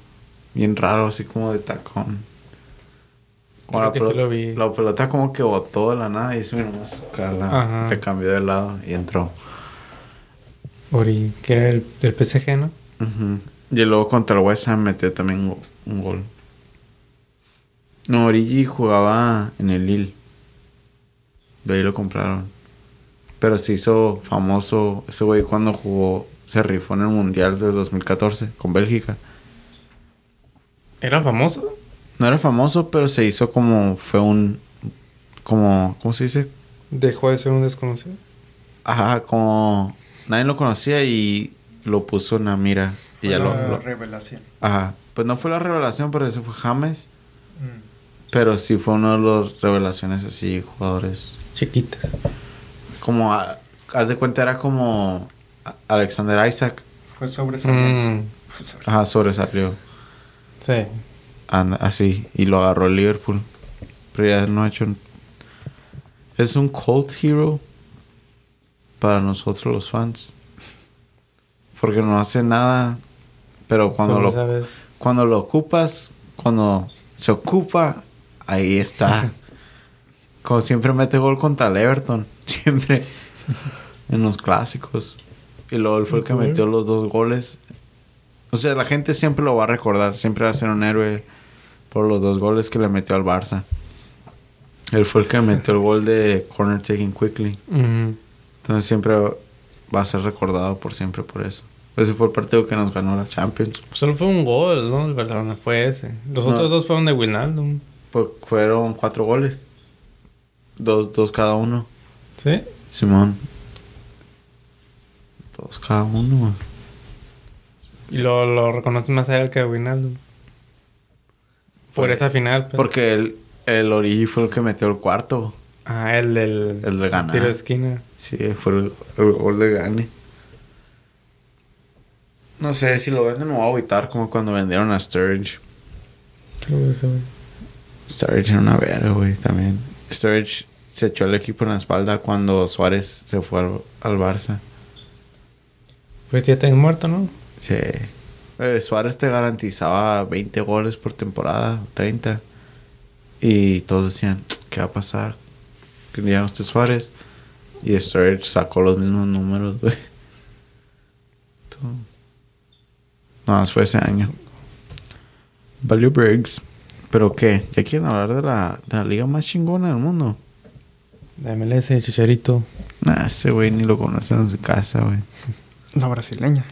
B: bien raro, así como de tacón.
C: Creo que sí
B: pelota,
C: lo vi.
B: la pelota como que botó de la nada y eso nomás Carla le cambió de lado y entró.
C: Ori, que era el del PSG, ¿no?
B: Ujú. Y luego contra el West Ham metió también un, un gol. No, Origi jugaba en el Lille. De ahí lo compraron. Pero se hizo famoso ese güey cuando jugó, se rifó en el Mundial del 2014 con Bélgica.
C: ¿Era famoso?
B: No era famoso, pero se hizo como, fue un, como, ¿cómo se dice?
C: Dejó de ser un desconocido.
B: Ajá, como nadie lo conocía y lo puso en la mira. Y ya lo, lo-
A: revelación.
B: Ajá. Pues no fue la revelación, pero ese fue James. Pero sí fue uno de los revelaciones así, jugadores.
C: Chiquitas.
B: Como, a- haz de cuenta, era como Alexander Isaac.
A: Fue sobresaliente.
C: Mm,
A: sobresaliente.
B: Ajá, sobresalió.
C: sí.
B: Anda- así. Y lo agarró el Liverpool. Pero ya no ha hecho... Es un cult hero para nosotros los fans. Porque no hace nada. Pero cuando lo,
C: sabes.
B: cuando lo ocupas, cuando se ocupa, ahí está. Como siempre mete gol contra el Everton. Siempre en los clásicos. Y luego él fue el que metió los dos goles. O sea, la gente siempre lo va a recordar. Siempre va a ser un héroe por los dos goles que le metió al Barça. Él fue el que metió el gol de corner taking quickly. Entonces siempre va a ser recordado por siempre por eso. Ese fue el partido que nos ganó la Champions.
C: Solo fue un gol, ¿no? El Barcelona fue ese. Los
B: No.
C: otros dos fueron de Wijnaldum.
B: Pues fueron cuatro goles. Dos, dos cada uno.
C: ¿Sí?
B: Simón. Dos cada uno.
C: Y lo, lo reconoces más a él que a Wijnaldum. Por esa final.
B: Porque el, el Origi fue el que metió el cuarto.
C: Ah, el del...
B: El de ganar.
C: Tiro de esquina.
B: Sí, fue el, el gol de Gane. No sé, si lo venden me voy a agüitar como cuando vendieron a Sturridge.
C: Qué.
B: Sturridge era una verga, güey, también. Sturridge se echó el equipo en la espalda cuando Suárez se fue al, al Barça.
C: Pues ya está muerto, ¿no?
B: Sí. Eh, Suárez te garantizaba 20 goles por temporada, 30. Y todos decían, ¿qué va a pasar? Que ya no esté Suárez. Y Sturridge sacó los mismos números, güey. Todo. No, fue ese año. Value Briggs. ¿Pero qué? ¿Ya quieren hablar de la, de la liga más chingona del mundo?
C: La MLS, Chicharito.
B: Nah, ese güey ni lo conocen en su casa, güey.
A: La brasileña.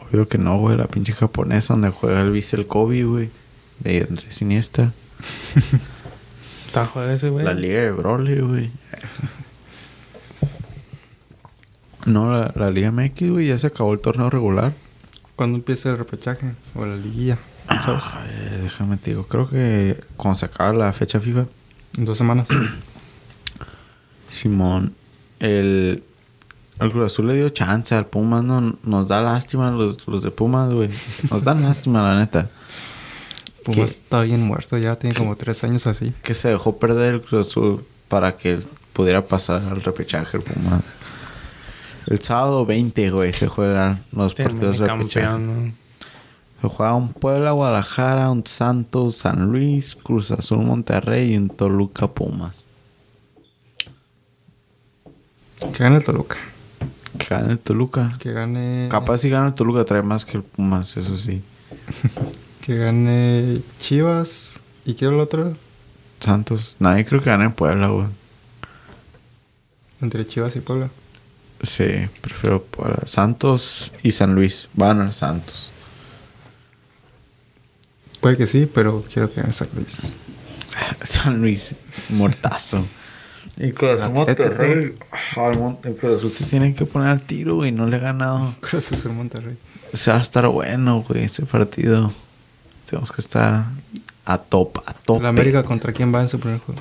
B: Obvio que no, güey. La pinche japonesa donde juega el vice el Kobe, güey. De Andrés Iniesta.
C: Está jugando ese güey.
B: La liga de Broly, güey. No, la, la liga MX, güey. Ya se acabó el torneo regular.
A: ¿Cuándo empieza el repechaje? O la liguilla. ¿Sabes?
B: Ay, déjame te digo. Creo que cuando se acaba la fecha FIFA.
A: En dos semanas.
B: Simón. El, el Cruz Azul le dio chance al Pumas, no nos da lástima los, los de Pumas, güey. Nos dan lástima, la neta.
A: Pumas está bien muerto ya, tiene como tres años así.
B: Que se dejó perder el Cruz Azul para que pudiera pasar al repechaje el Pumas. El sábado 20, güey, se juegan los partidos de repechaje. Juega un Puebla, Guadalajara, un Santos, San Luis, Cruz Azul, Monterrey y un Toluca, Pumas.
A: Que gane el Toluca.
B: Que gane el Toluca.
A: Que gane.
B: Capaz si gana el Toluca trae más que el Pumas, eso sí.
A: Que gane Chivas. ¿Y qué el otro?
B: Santos. Nadie creo que gane Puebla, güey.
A: Entre Chivas y Puebla.
B: Sí, prefiero Puebla. Santos y San Luis. Van a Santos.
A: Puede que sí, pero quiero que gane San Luis.
B: San Luis, mortazo. Y Cruz Azul, Monterrey. Ah, el Cruz Azul se tiene que poner al tiro, güey. No le ha ganado.
A: Cruz Azul Monterrey.
B: Se va a estar bueno, güey, ese partido. Tenemos que estar a top, a tope.
A: ¿La América contra quién va en su primer juego?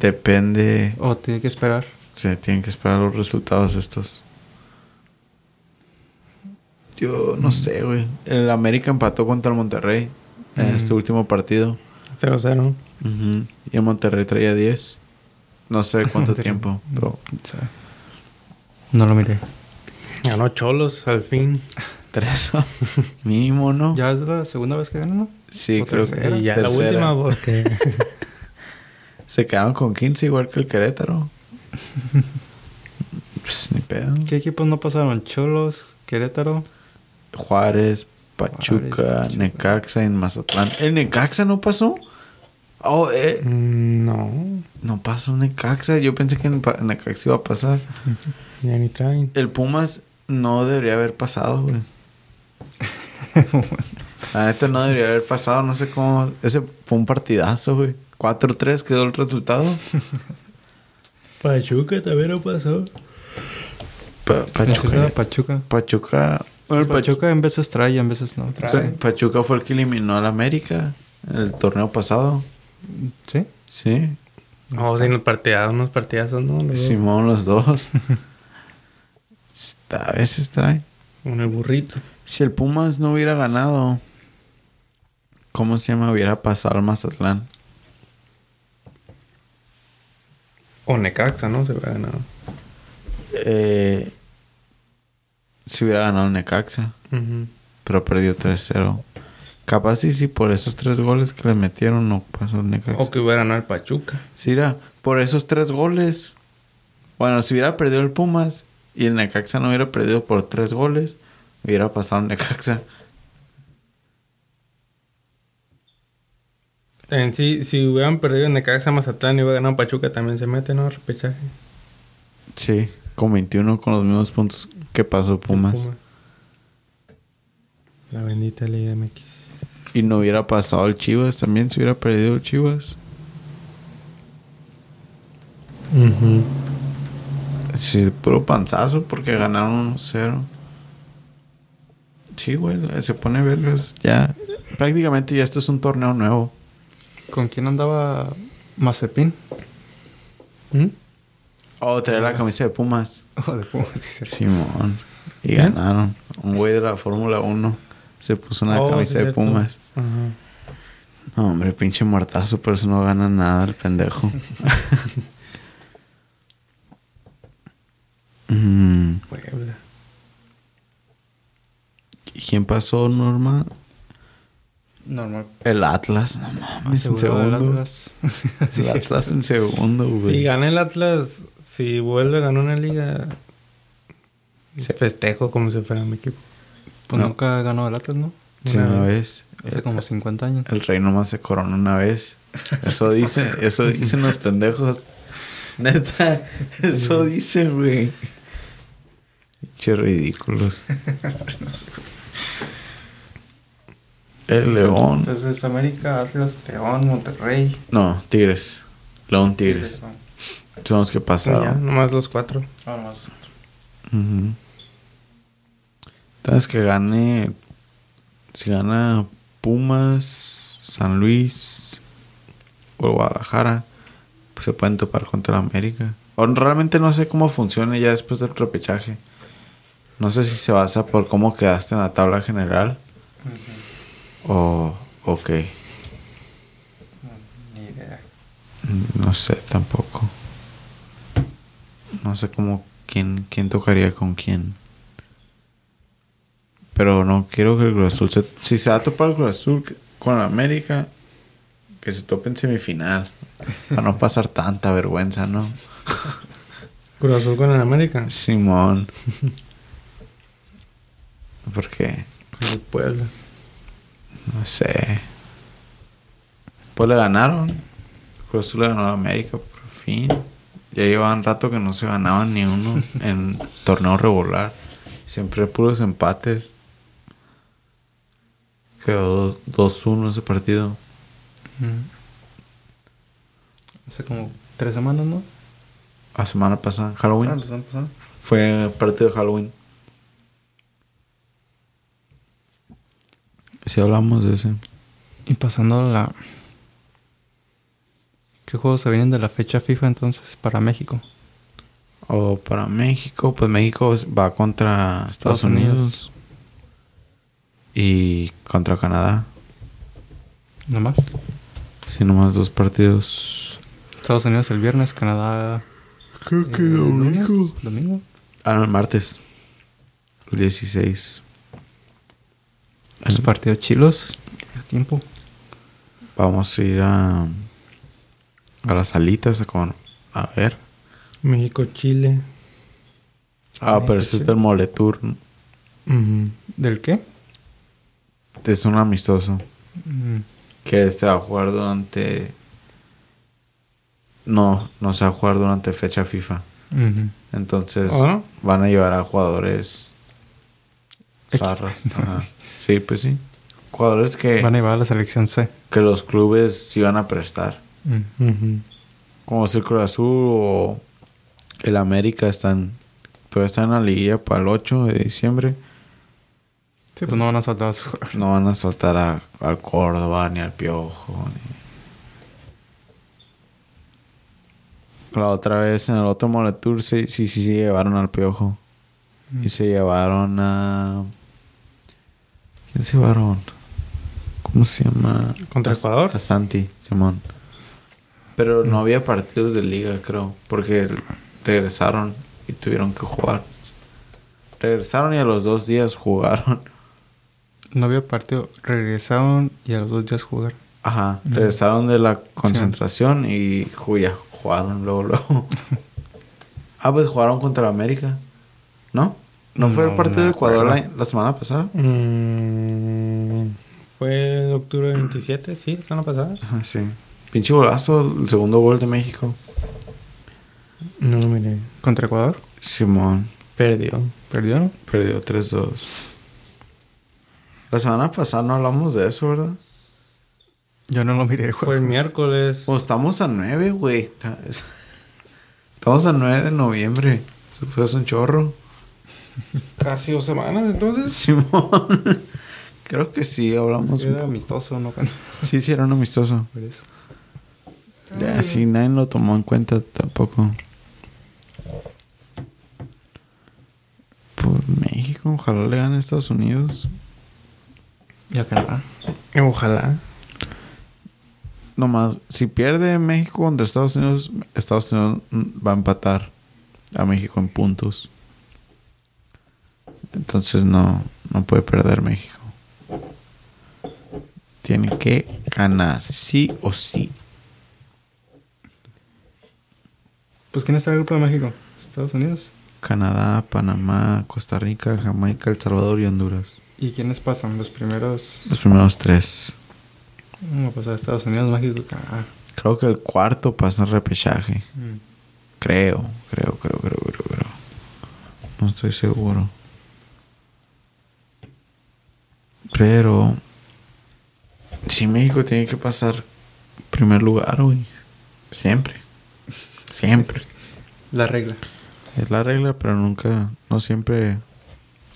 B: Depende.
A: ¿O tiene que esperar?
B: Se tienen que esperar los resultados estos. Yo no sé, güey. El América empató contra el Monterrey en
C: Mm.
B: este último partido.
C: 0-0.
B: Ujú. Y el Monterrey traía 10. No sé cuánto tiempo, pero
A: sea, No lo miré.
C: Ganó Cholos al fin.
B: tres mínimo, ¿no?
A: Ya es la segunda vez que ganan, ¿no?
B: Sí,
A: ¿O
B: creo
A: tercera?
B: que
C: Y ya la última porque...
B: Se quedaron con 15 igual que el Querétaro. pues ni pedo.
A: ¿Qué equipos no pasaron? Cholos, Querétaro.
B: Juárez, Pachuca. Necaxa y Mazatlán. ¿El Necaxa no pasó? Oh, eh,
C: Mm, no.
B: no pasó Necaxa. Yo pensé que en Necaxa iba a pasar.
C: Ya ni traen.
B: El Pumas no debería haber pasado, güey. La neta no debería haber pasado. No sé cómo. Ese fue un partidazo, güey. 4-3 quedó el resultado.
C: Pachuca también no pasó.
B: Pa-
A: Pachuca.
B: Pachuca.
A: Pachuca.
B: Bueno, el Pachuca.
A: Pachuca en veces trae, en veces no.
B: Pa- Pachuca fue el que eliminó al América en el torneo pasado.
A: ¿Sí?
B: Sí.
C: Oh, sí, unos partidazos, unos partidazos, ¿no? Los dos.
B: Simón, los dos. A veces trae.
C: Con el burrito.
B: Si el Pumas no hubiera ganado, ¿cómo se llama? Hubiera pasado al Mazatlán.
C: O Necaxa, ¿no? Se hubiera ganado.
B: Eh, si hubiera ganado el Necaxa, pero perdió 3-0. Capaz sí, sí, por esos tres goles que le metieron no pasó el Necaxa.
C: O que hubiera ganado el Pachuca.
B: Sí, era por esos tres goles. Bueno, si hubiera perdido el Pumas y el Necaxa no hubiera perdido por tres goles, hubiera pasado el Necaxa.
C: En sí, si hubieran perdido en Necaxa, Mazatlán y hubiera ganado Pachuca, también se mete, ¿no? Repechaje.
B: Sí, con 21 con los mismos puntos que pasó Pumas.
C: La bendita Liga MX.
B: Y no hubiera pasado el Chivas también, si hubiera perdido el Chivas. Sí, puro panzazo porque ganaron 1-0. Sí, güey, se pone vergas. Ya, prácticamente ya esto es un torneo nuevo.
A: ¿Con quién andaba Mazepin?
C: ¿Mm?
B: Oh, trae la camisa de Pumas.
A: Oh, de Pumas, sí.
B: Simón. Y
C: ¿Qué?
B: ganaron. Un güey de la Fórmula 1 se puso una
C: Oh,
B: camisa de. Pumas.
C: Ajá.
B: No, hombre, pinche muertazo, pero eso no gana nada el pendejo. Mm,
C: Puebla.
B: ¿Y quién pasó, Norma?
A: Normal.
B: El Atlas. No mames, en
A: Seguro del
B: segundo.
A: Atlas.
B: El Atlas en segundo, güey.
C: Si gana el Atlas, si vuelve a ganar una liga,
B: Sí.
C: festejo como si fuera mi equipo.
A: Pues
B: No.
A: nunca ganó el Atlas, ¿no?
B: Sí,
C: Una
B: una
C: vez.
A: Hace como 50 años.
B: El rey nomás se coronó una vez. Eso dice, eso dicen los pendejos. Neta, eso dicen, güey. Che ridículos. El León.
A: Entonces, América, Atlas, León, Monterrey.
B: No, Tigres. León Tigres. Son los que
C: Ya,
B: pasaron.
C: nomás los cuatro.
A: Ah, nomás.
B: Ujú. Entonces que gane. Si gana Pumas, San Luis o Guadalajara, pues se pueden topar contra América. O realmente no sé cómo funciona ya después del repechaje. No sé si se basa por cómo quedaste en la tabla general. O. O qué.
A: Ni idea.
B: No sé tampoco. No sé cómo. ¿Quién, quién tocaría con quién? Pero no quiero que el Cruz Azul se... Si se va a topar el Cruz Azul con América, que se tope en semifinal. Para no pasar tanta vergüenza, ¿no?
C: Cruz Azul con el América.
B: Simón. ¿Por qué?
C: Con el Puebla.
B: No sé. Pues le ganaron. Cruz Azul le ganó a América por fin. Ya llevaban rato que no se ganaban ni uno en torneo regular. Siempre puros empates. Quedó 2-1 ese partido.
A: Mm. Hace como tres semanas, ¿no?
B: La semana pasada, Halloween.
A: Ah, la semana pasada.
B: Fue partido de Halloween. Si hablamos de ese.
A: Y pasando a la... ¿Qué juegos se vienen de la fecha FIFA entonces para México?
B: O para México, pues México va contra Estados,
A: Estados
B: Unidos.
A: Unidos.
B: y contra Canadá.
A: Nomás.
B: Sí, nomás dos partidos.
A: Estados Unidos el viernes, Canadá...
B: Creo
A: eh, lunes, Domingo.
B: Ah, no, el martes. El 16.
A: Los partidos chilos. A tiempo.
B: Vamos a ir a. A las salitas a, con- a ver.
C: México, Chile.
B: Ah, pero ese es del Moletour.
C: Ujú.
A: ¿Del qué?
B: Es un amistoso.
A: Mm,
B: Que se va a jugar durante. No, no se va a jugar durante fecha FIFA. Entonces
C: ¿Ah?
B: van a llevar a jugadores zarras. Ajá. Sí, pues sí. Jugadores que,
A: Van a llevar a la selección C.
B: que los clubes sí van a prestar.
A: Mm.
B: Como es el Cruz Azul o el América están. Todavía están en la liguilla para el 8 de diciembre.
A: Sí, pues no van a soltar a su jugador.
B: No van a soltar a- al Córdoba ni al Piojo. ni- La otra vez en el otro Moletour sí, sí, sí, sí llevaron al Piojo.
A: Mm.
B: Y se llevaron a... ¿Quién se llevaron? ¿Cómo se llama?
C: ¿Contra Ecuador?
B: A Santi, Simón. Pero no había partidos de liga, creo. Porque regresaron y tuvieron que jugar. Regresaron y a los dos días jugaron.
A: No había partido. Regresaron y a los dos días jugaron.
B: Ajá. Regresaron de la concentración y jugaron luego, luego. ah, pues jugaron contra América. ¿No? ¿No, fue el partido de Ecuador la, semana pasada?
C: Mm, Fue el octubre 27, sí, la semana pasada.
B: Ajá, sí. Pinche golazo, el segundo gol de México.
C: No lo miré.
A: Contra Ecuador.
B: Simón.
C: Perdió.
A: Perdieron.
B: Perdió 3-2. La semana pasada no hablamos de eso, ¿verdad?
A: Yo no lo miré el
C: Fue el miércoles.
B: Pues estamos a 9, güey. Ta- es- Estamos a 9 de noviembre. Eso fue hace un chorro.
C: Casi dos semanas, entonces.
B: Simón. Creo que sí, hablamos.
A: Era amistoso, ¿no?
B: Sí, sí, era un amistoso.
A: Por eso.
B: Ya, sí, nadie lo tomó en cuenta tampoco. Por México, ojalá le gane a Estados Unidos.
A: Y a Canadá.
C: Ojalá.
B: Nomás, si pierde México contra Estados Unidos, Estados Unidos va a empatar a México en puntos. Entonces no, no puede perder México. Tiene que ganar, sí o sí.
A: Pues ¿quién está en el grupo de México? Estados Unidos.
B: Canadá, Panamá, Costa Rica, Jamaica, El Salvador y Honduras.
A: ¿Y quiénes pasan? Los primeros...
B: Los primeros tres.
A: A pasar a Estados Unidos, México y Canadá.
B: Creo que el cuarto pasa en repechaje.
A: Mm.
B: Creo, creo, creo, creo, creo, creo. No estoy seguro. Pero... Sí, México tiene que pasar primer lugar, güey. Siempre. Siempre.
A: La regla.
B: Es la regla, pero nunca... No siempre...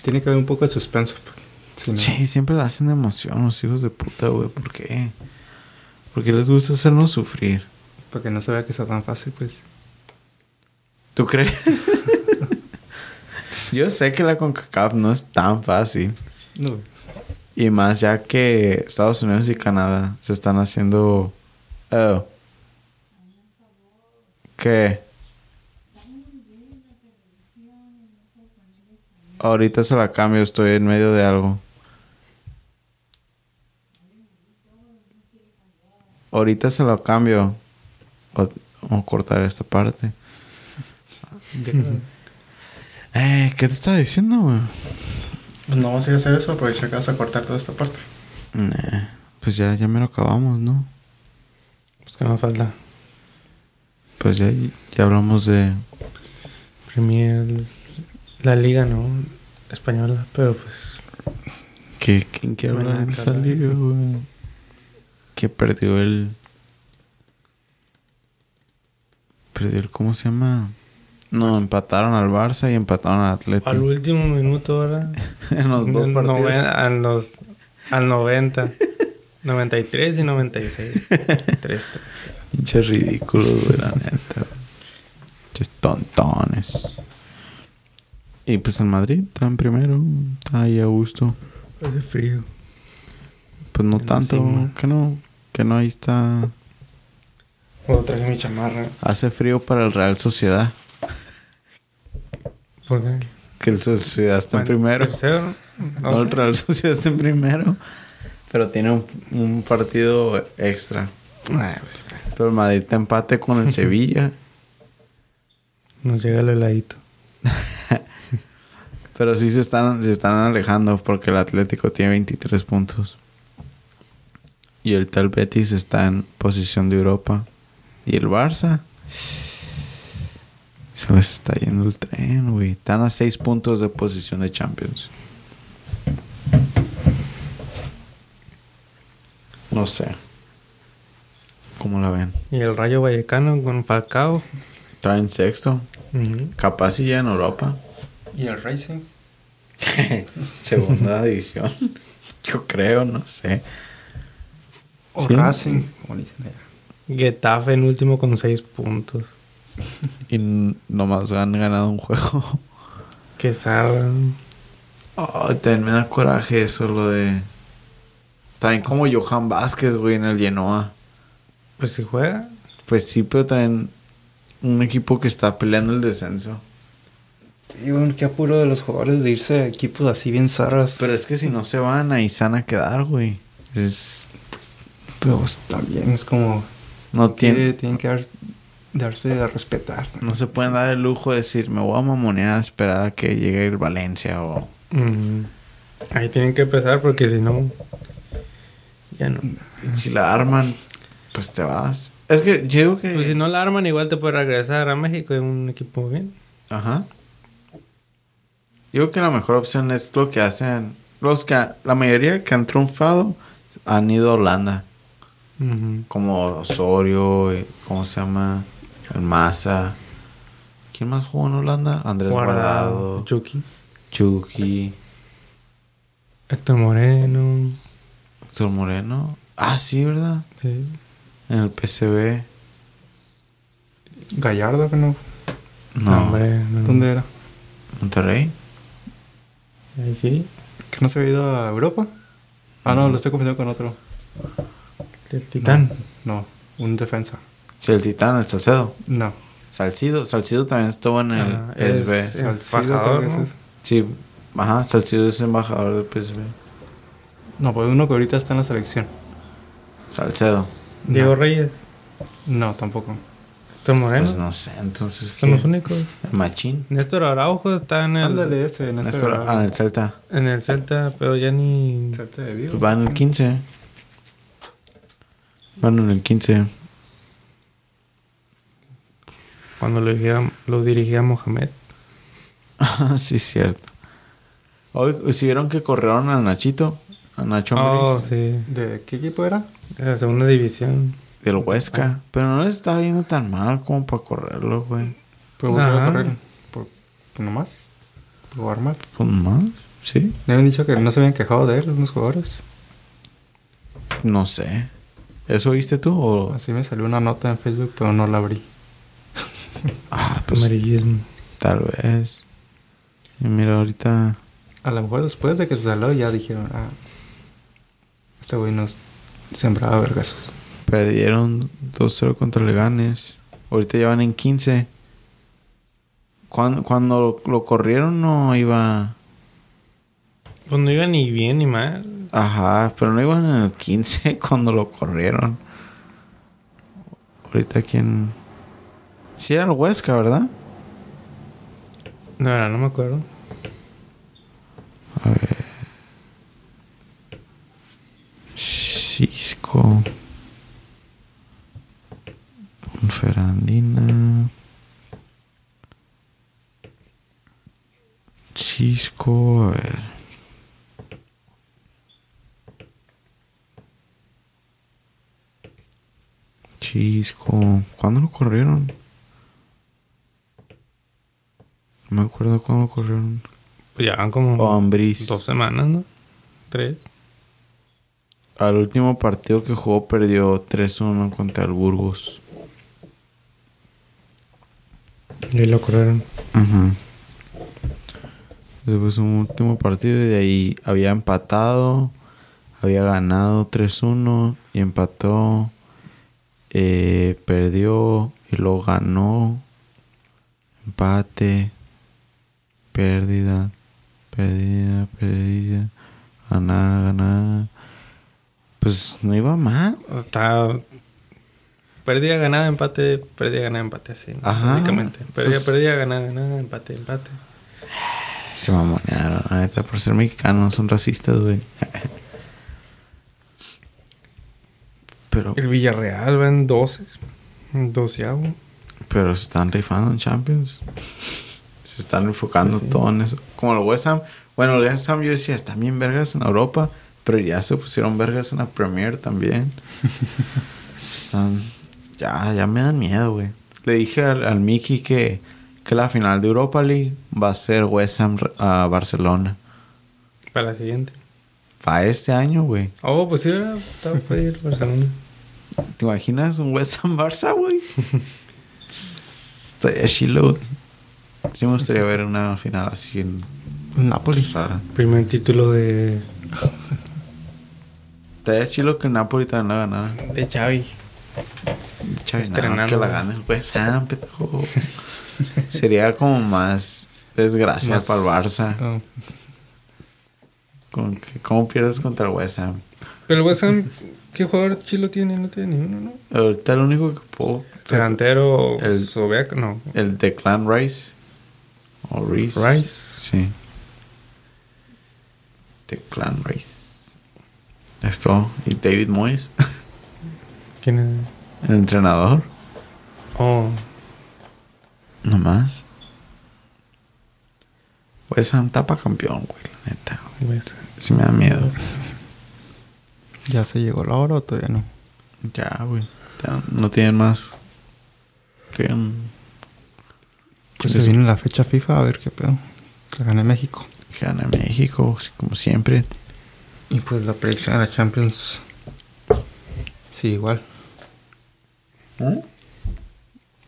A: Tiene que haber un poco de suspenso. porque si no-
B: Sí, siempre la hacen emoción los hijos de puta, güey. ¿Por qué? Porque les gusta hacernos sufrir.
A: Para que no se vea que está tan fácil, pues.
B: ¿Tú crees? Yo sé que la CONCACAF no es tan fácil.
A: No.
B: Y más ya que Estados Unidos y Canadá se están haciendo... Oh. ¿Qué? Ahorita se la cambio, estoy en medio de algo. Ahorita se lo cambio. O- Vamos a cortar esta parte. Eh, ¿qué te estaba diciendo, güey?
A: Pues no vamos a ir a hacer eso, aprovechar que vas a cortar toda esta parte.
B: Nah, pues ya, ya me lo acabamos, ¿no?
C: Pues que nos falta.
B: Pues ya, ya hablamos de...
C: Premier, la liga, ¿no? Española, pero pues.
B: que ¿Quién quiere hablar de esa liga, güey? Que perdió el... Perdió el... ¿Cómo se llama? No, empataron al Barça y empataron al Atlético.
C: Al último minuto, ahora.
B: en los dos
C: En
B: partidos.
C: noven- a los, al 90. 93 y 96. Tres,
B: Pinches ridículos, güey, la neta. Pinches tontones. Y pues el Madrid en primero. Está ahí a gusto.
C: Hace frío.
B: Pues no
C: En
B: tanto. Que no. Que no ahí está.
C: Puedo traer mi chamarra.
B: Hace frío para el Real Sociedad.
C: ¿Por qué?
B: Que el Sociedad está en primero.
C: Tercero. No
B: No, el. Real Sociedad está en primero. Pero tiene un, un partido extra.
C: Pues,
B: Pero el Madrid te empate con el Sevilla.
C: nos llega el heladito.
B: Pero sí se están, se están alejando porque el Atlético tiene 23 puntos. Y el tal Betis está en posición de Europa. Y el Barça. Se les está yendo el tren, güey. Están a 6 puntos de posición de Champions. No sé. ¿Cómo la ven?
C: Y el Rayo Vallecano con Falcao.
B: Traen sexto.
C: Ujú.
B: Capaz y ya en Europa.
A: ¿Y el Racing?
B: Segunda división. Yo creo, no sé.
A: O
B: Sí.
A: Racing.
C: Getafe en último con 6 puntos.
B: Y nomás han ganado un juego.
C: Que salgan.
B: Oh, también me da coraje eso, lo de... También como Johan Vázquez, güey, en el Genoa.
C: Pues si juega.
B: Pues sí, pero también un equipo que está peleando el descenso.
A: Digo, qué apuro de los jugadores de irse a equipos así bien zarras.
B: Pero es que si no se van, ahí se van a quedar, güey. Es...
A: Pero pues, también es como...
B: No
A: que
B: tiene...
A: tienen que dar- darse a respetar.
B: No se pueden dar el lujo de decir, me voy a mamonear a esperar a que llegue el Valencia o...
C: Ahí tienen que empezar porque si no. Ya no.
B: Si la arman, pues te vas. Es que yo digo que...
C: Pues si no la arman, igual te puede regresar a México en un equipo bien.
B: Ajá. Yo creo que la mejor opción es lo que hacen los que la mayoría que han triunfado han ido a Holanda, como Osorio, y- ¿cómo se llama? El Maza. ¿Quién más jugó en Holanda? Andrés Guardado,
C: Chucky.
B: Chucky,
C: Héctor Moreno.
B: Héctor Moreno. Ah, sí, ¿verdad?
C: Sí.
B: En el PCB.
A: Gallardo, que no...
B: No,
C: Hombre, no.
A: ¿Dónde era?
B: Monterrey.
C: Ahí sí.
A: ¿Que no se había ido a Europa? Ah, no, lo estoy confundiendo con otro.
C: El Titán.
A: No, un defensa.
B: Sí, el Titán, el Salcedo.
A: No.
B: Salcido, Salcido también estuvo en el
C: Ah, es-
A: Salcido, que
C: ¿no?
A: es.
B: Sí, ajá, Salcido es embajador del PSV.
A: No, pues uno que ahorita está en la selección.
B: Salcedo.
C: Diego
A: No.
C: Reyes.
A: No, tampoco.
C: Héctor Moreno.
B: Pues no sé, entonces.
C: Son los únicos.
B: El Machín.
C: Néstor Araujo está en el,
A: Ándale ese, este
B: Néstor, ah, en el Celta.
C: en el Celta, pero ya ni.
A: Celta de Vigo.
B: Pues va en el 15. Van en el 15.
C: Cuando lo dirigía, lo dirigía Mohamed.
B: Ah, sí, cierto. Hoy, ¿sí vieron que corrieron a Nachito? A Nacho
C: Oh, sí.
A: ¿De qué equipo era?
C: De la segunda división.
B: Del Huesca. Pero no le estaba yendo tan mal como para correrlo, güey.
A: Pues volvió a correr. Por, por nomás. Por jugar mal.
B: Pues más, sí.
A: Me habían dicho que no se habían quejado de él los jugadores.
B: No sé. ¿Eso viste tú o...?
A: Así me salió una nota en Facebook, pero no la abrí.
B: Ah, pues
C: Amarillismo.
B: tal vez. Y mira, ahorita
A: A lo mejor después de que se salió ya dijeron, ah, este güey nos sembraba vergazos.
B: perdieron 2-0 contra Leganes. Ahorita ya van en 15. Cuando, cuando lo, lo corrieron no iba...
C: Pues no iba ni bien ni mal.
B: Ajá, pero no iban en el 15 cuando lo corrieron. Ahorita quién... Sí era el Huesca, ¿verdad?
C: No, verdad, no me acuerdo.
B: A ver. Cisco. Ferandina. Cisco, a ver. Chisco. ¿Cuándo lo corrieron? No me acuerdo cuándo lo corrieron.
C: Pues ya van como dos semanas, ¿no? Tres.
B: Al último partido que jugó perdió 3-1 contra el Burgos.
C: Y ahí lo corrieron.
B: Ese fue su último partido y de ahí había empatado, había ganado 3-1 y empató, eh, perdió y lo ganó, empate, pérdida, pérdida, pérdida, ganada, ganada. Pues no iba mal.
C: Está... Pérdida, ganada, empate, pérdida, ganada, empate, así. ¿no?
B: Ajá,
C: Básicamente. Pérdida,
B: pues-
C: ganada, ganada, empate, empate.
B: Se mamonearon, la neta, por ser mexicanos son racistas, güey. Pero,
C: El Villarreal va en 12. En doceavo.
B: pero se están rifando en Champions. Se están enfocando todo en eso. Como el West Ham. Bueno, el West Ham yo decía, están bien vergas en Europa. Pero ya se pusieron vergas en la Premier también. están... Ya, ya me dan miedo, güey. Le dije al, al Mickey que, que la final de Europa League va a ser West Ham a Barcelona.
C: Para la siguiente.
B: Para este año, güey.
C: Oh, pues sí, era. Estaba para ir a Barcelona.
B: ¿Te imaginas un West Ham Barça, güey? Estaría chilo. Sí me gustaría ver una final así en
A: Napoli.
B: rara.
C: Primer título de.
B: Estaría chilo que el Napoli también la ganara.
C: De Xavi.
B: Chavi,
C: Estrenando.
B: no, que la gane el West Ham. Sería como más desgracia
A: Más-
B: para el Barça. Con que, ¿Cómo pierdes contra el West Ham?
C: Pero el West Ham, ¿qué jugador chilo tiene? No tiene ninguno, ¿no?
B: Ahorita el único que puedo...
C: Delantero.
B: El-
C: Sobeck, no.
B: El de Clan Rice. O Rice.
C: Rice.
B: Sí. De Clan Rice. Esto. Y David Moyes.
C: ¿Quién es?
B: El entrenador.
C: Oh,
B: Nomás. West Ham tapa campeón, güey. La neta. güey. Sí me da miedo.
A: ¿Ya se llegó la hora o todavía no?
B: Ya, güey. Ya no tienen más. Tienen...
A: Pues se viene la fecha FIFA a ver qué pedo. Que gane México.
B: Que gana México, como siempre.
A: Y pues la predicción de la Champions. Sí, igual.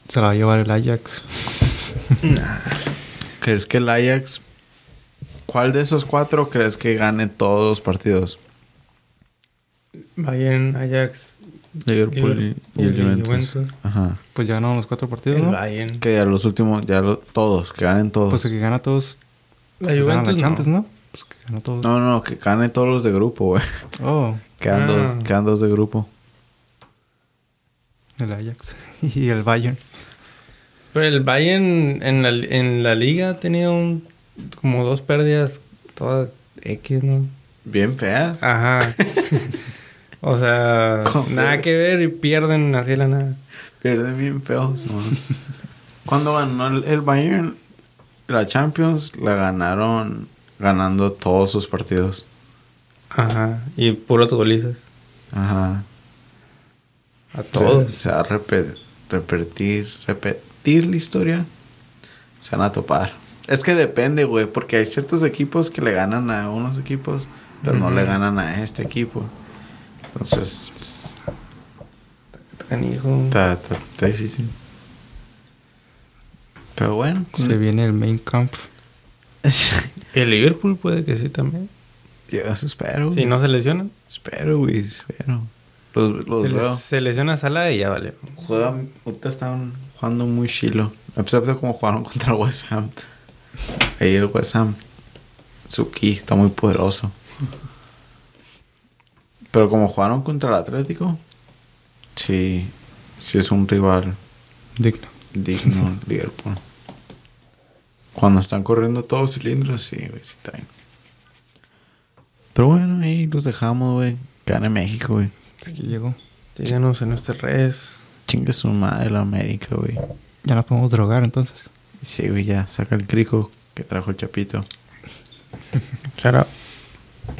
A: Se la va a llevar el Ajax.
B: ¿Crees que el Ajax... ¿Cuál de esos cuatro crees que gane todos los partidos?
C: Bayern, Ajax.
B: Liverpool y, y el Juventus.
C: Juventus.
B: Ajá.
A: Pues ya ganaron los cuatro partidos,
C: El
A: ¿no?
C: Bayern.
B: Que ya los últimos, ya lo- todos, que ganen todos.
A: Pues el que gana todos.
C: La
A: gana
C: Juventus
A: la Champions,
C: no.
A: ¿no? Pues que gana todos.
B: no, no, que gane todos los de grupo, güey.
A: Oh,
B: Quedan,
C: Ah.
B: dos, quedan dos de grupo.
A: el Ajax. y el Bayern.
C: Pero el Bayern en la, en la liga ha tenido un, como dos pérdidas todas X, ¿no?
B: Bien feas.
C: Ajá. o sea,
B: ¿Cómo?
C: nada que ver y pierden así la nada.
B: Pierden bien feos, man. Cuando ganó el, el Bayern la Champions, la ganaron ganando todos sus partidos.
C: Ajá. Y puros golizas.
B: Ajá.
C: A todos.
B: Se, va a repe- repetir, repetir la historia. Se van a topar. Es que depende, güey, porque hay ciertos equipos que le ganan a unos equipos, pero no le ganan a este equipo. Entonces,
C: Canijo.
B: está, está- está difícil. Pero bueno,
A: Se viene el main camp.
C: El Liverpool puede que sí también.
B: yo eso espero.
C: Si
B: güey.
C: no se lesionan.
B: Espero, güey, espero. Los, los
C: Se,
B: veo.
C: les- se lesiona Salah y ya vale.
B: Juegan, ahorita están jugando muy chilo. A pesar de cómo jugaron contra el West Ham. Ahí el West Ham. Su ki está muy poderoso. Pero como jugaron contra el Atlético, sí, sí es un rival
A: Digno.
B: digno Liverpool. Cuando están corriendo todos cilindros, sí, güey, sí traen. Pero bueno, ahí los dejamos, güey. Gana México, güey.
A: Aquí llegó.
C: Síganos en nuestras redes.
B: Chingue su madre la América, güey.
A: Ya nos podemos drogar entonces.
B: Sí, güey, ya. Saca el crico que trajo el chapito.
C: Out.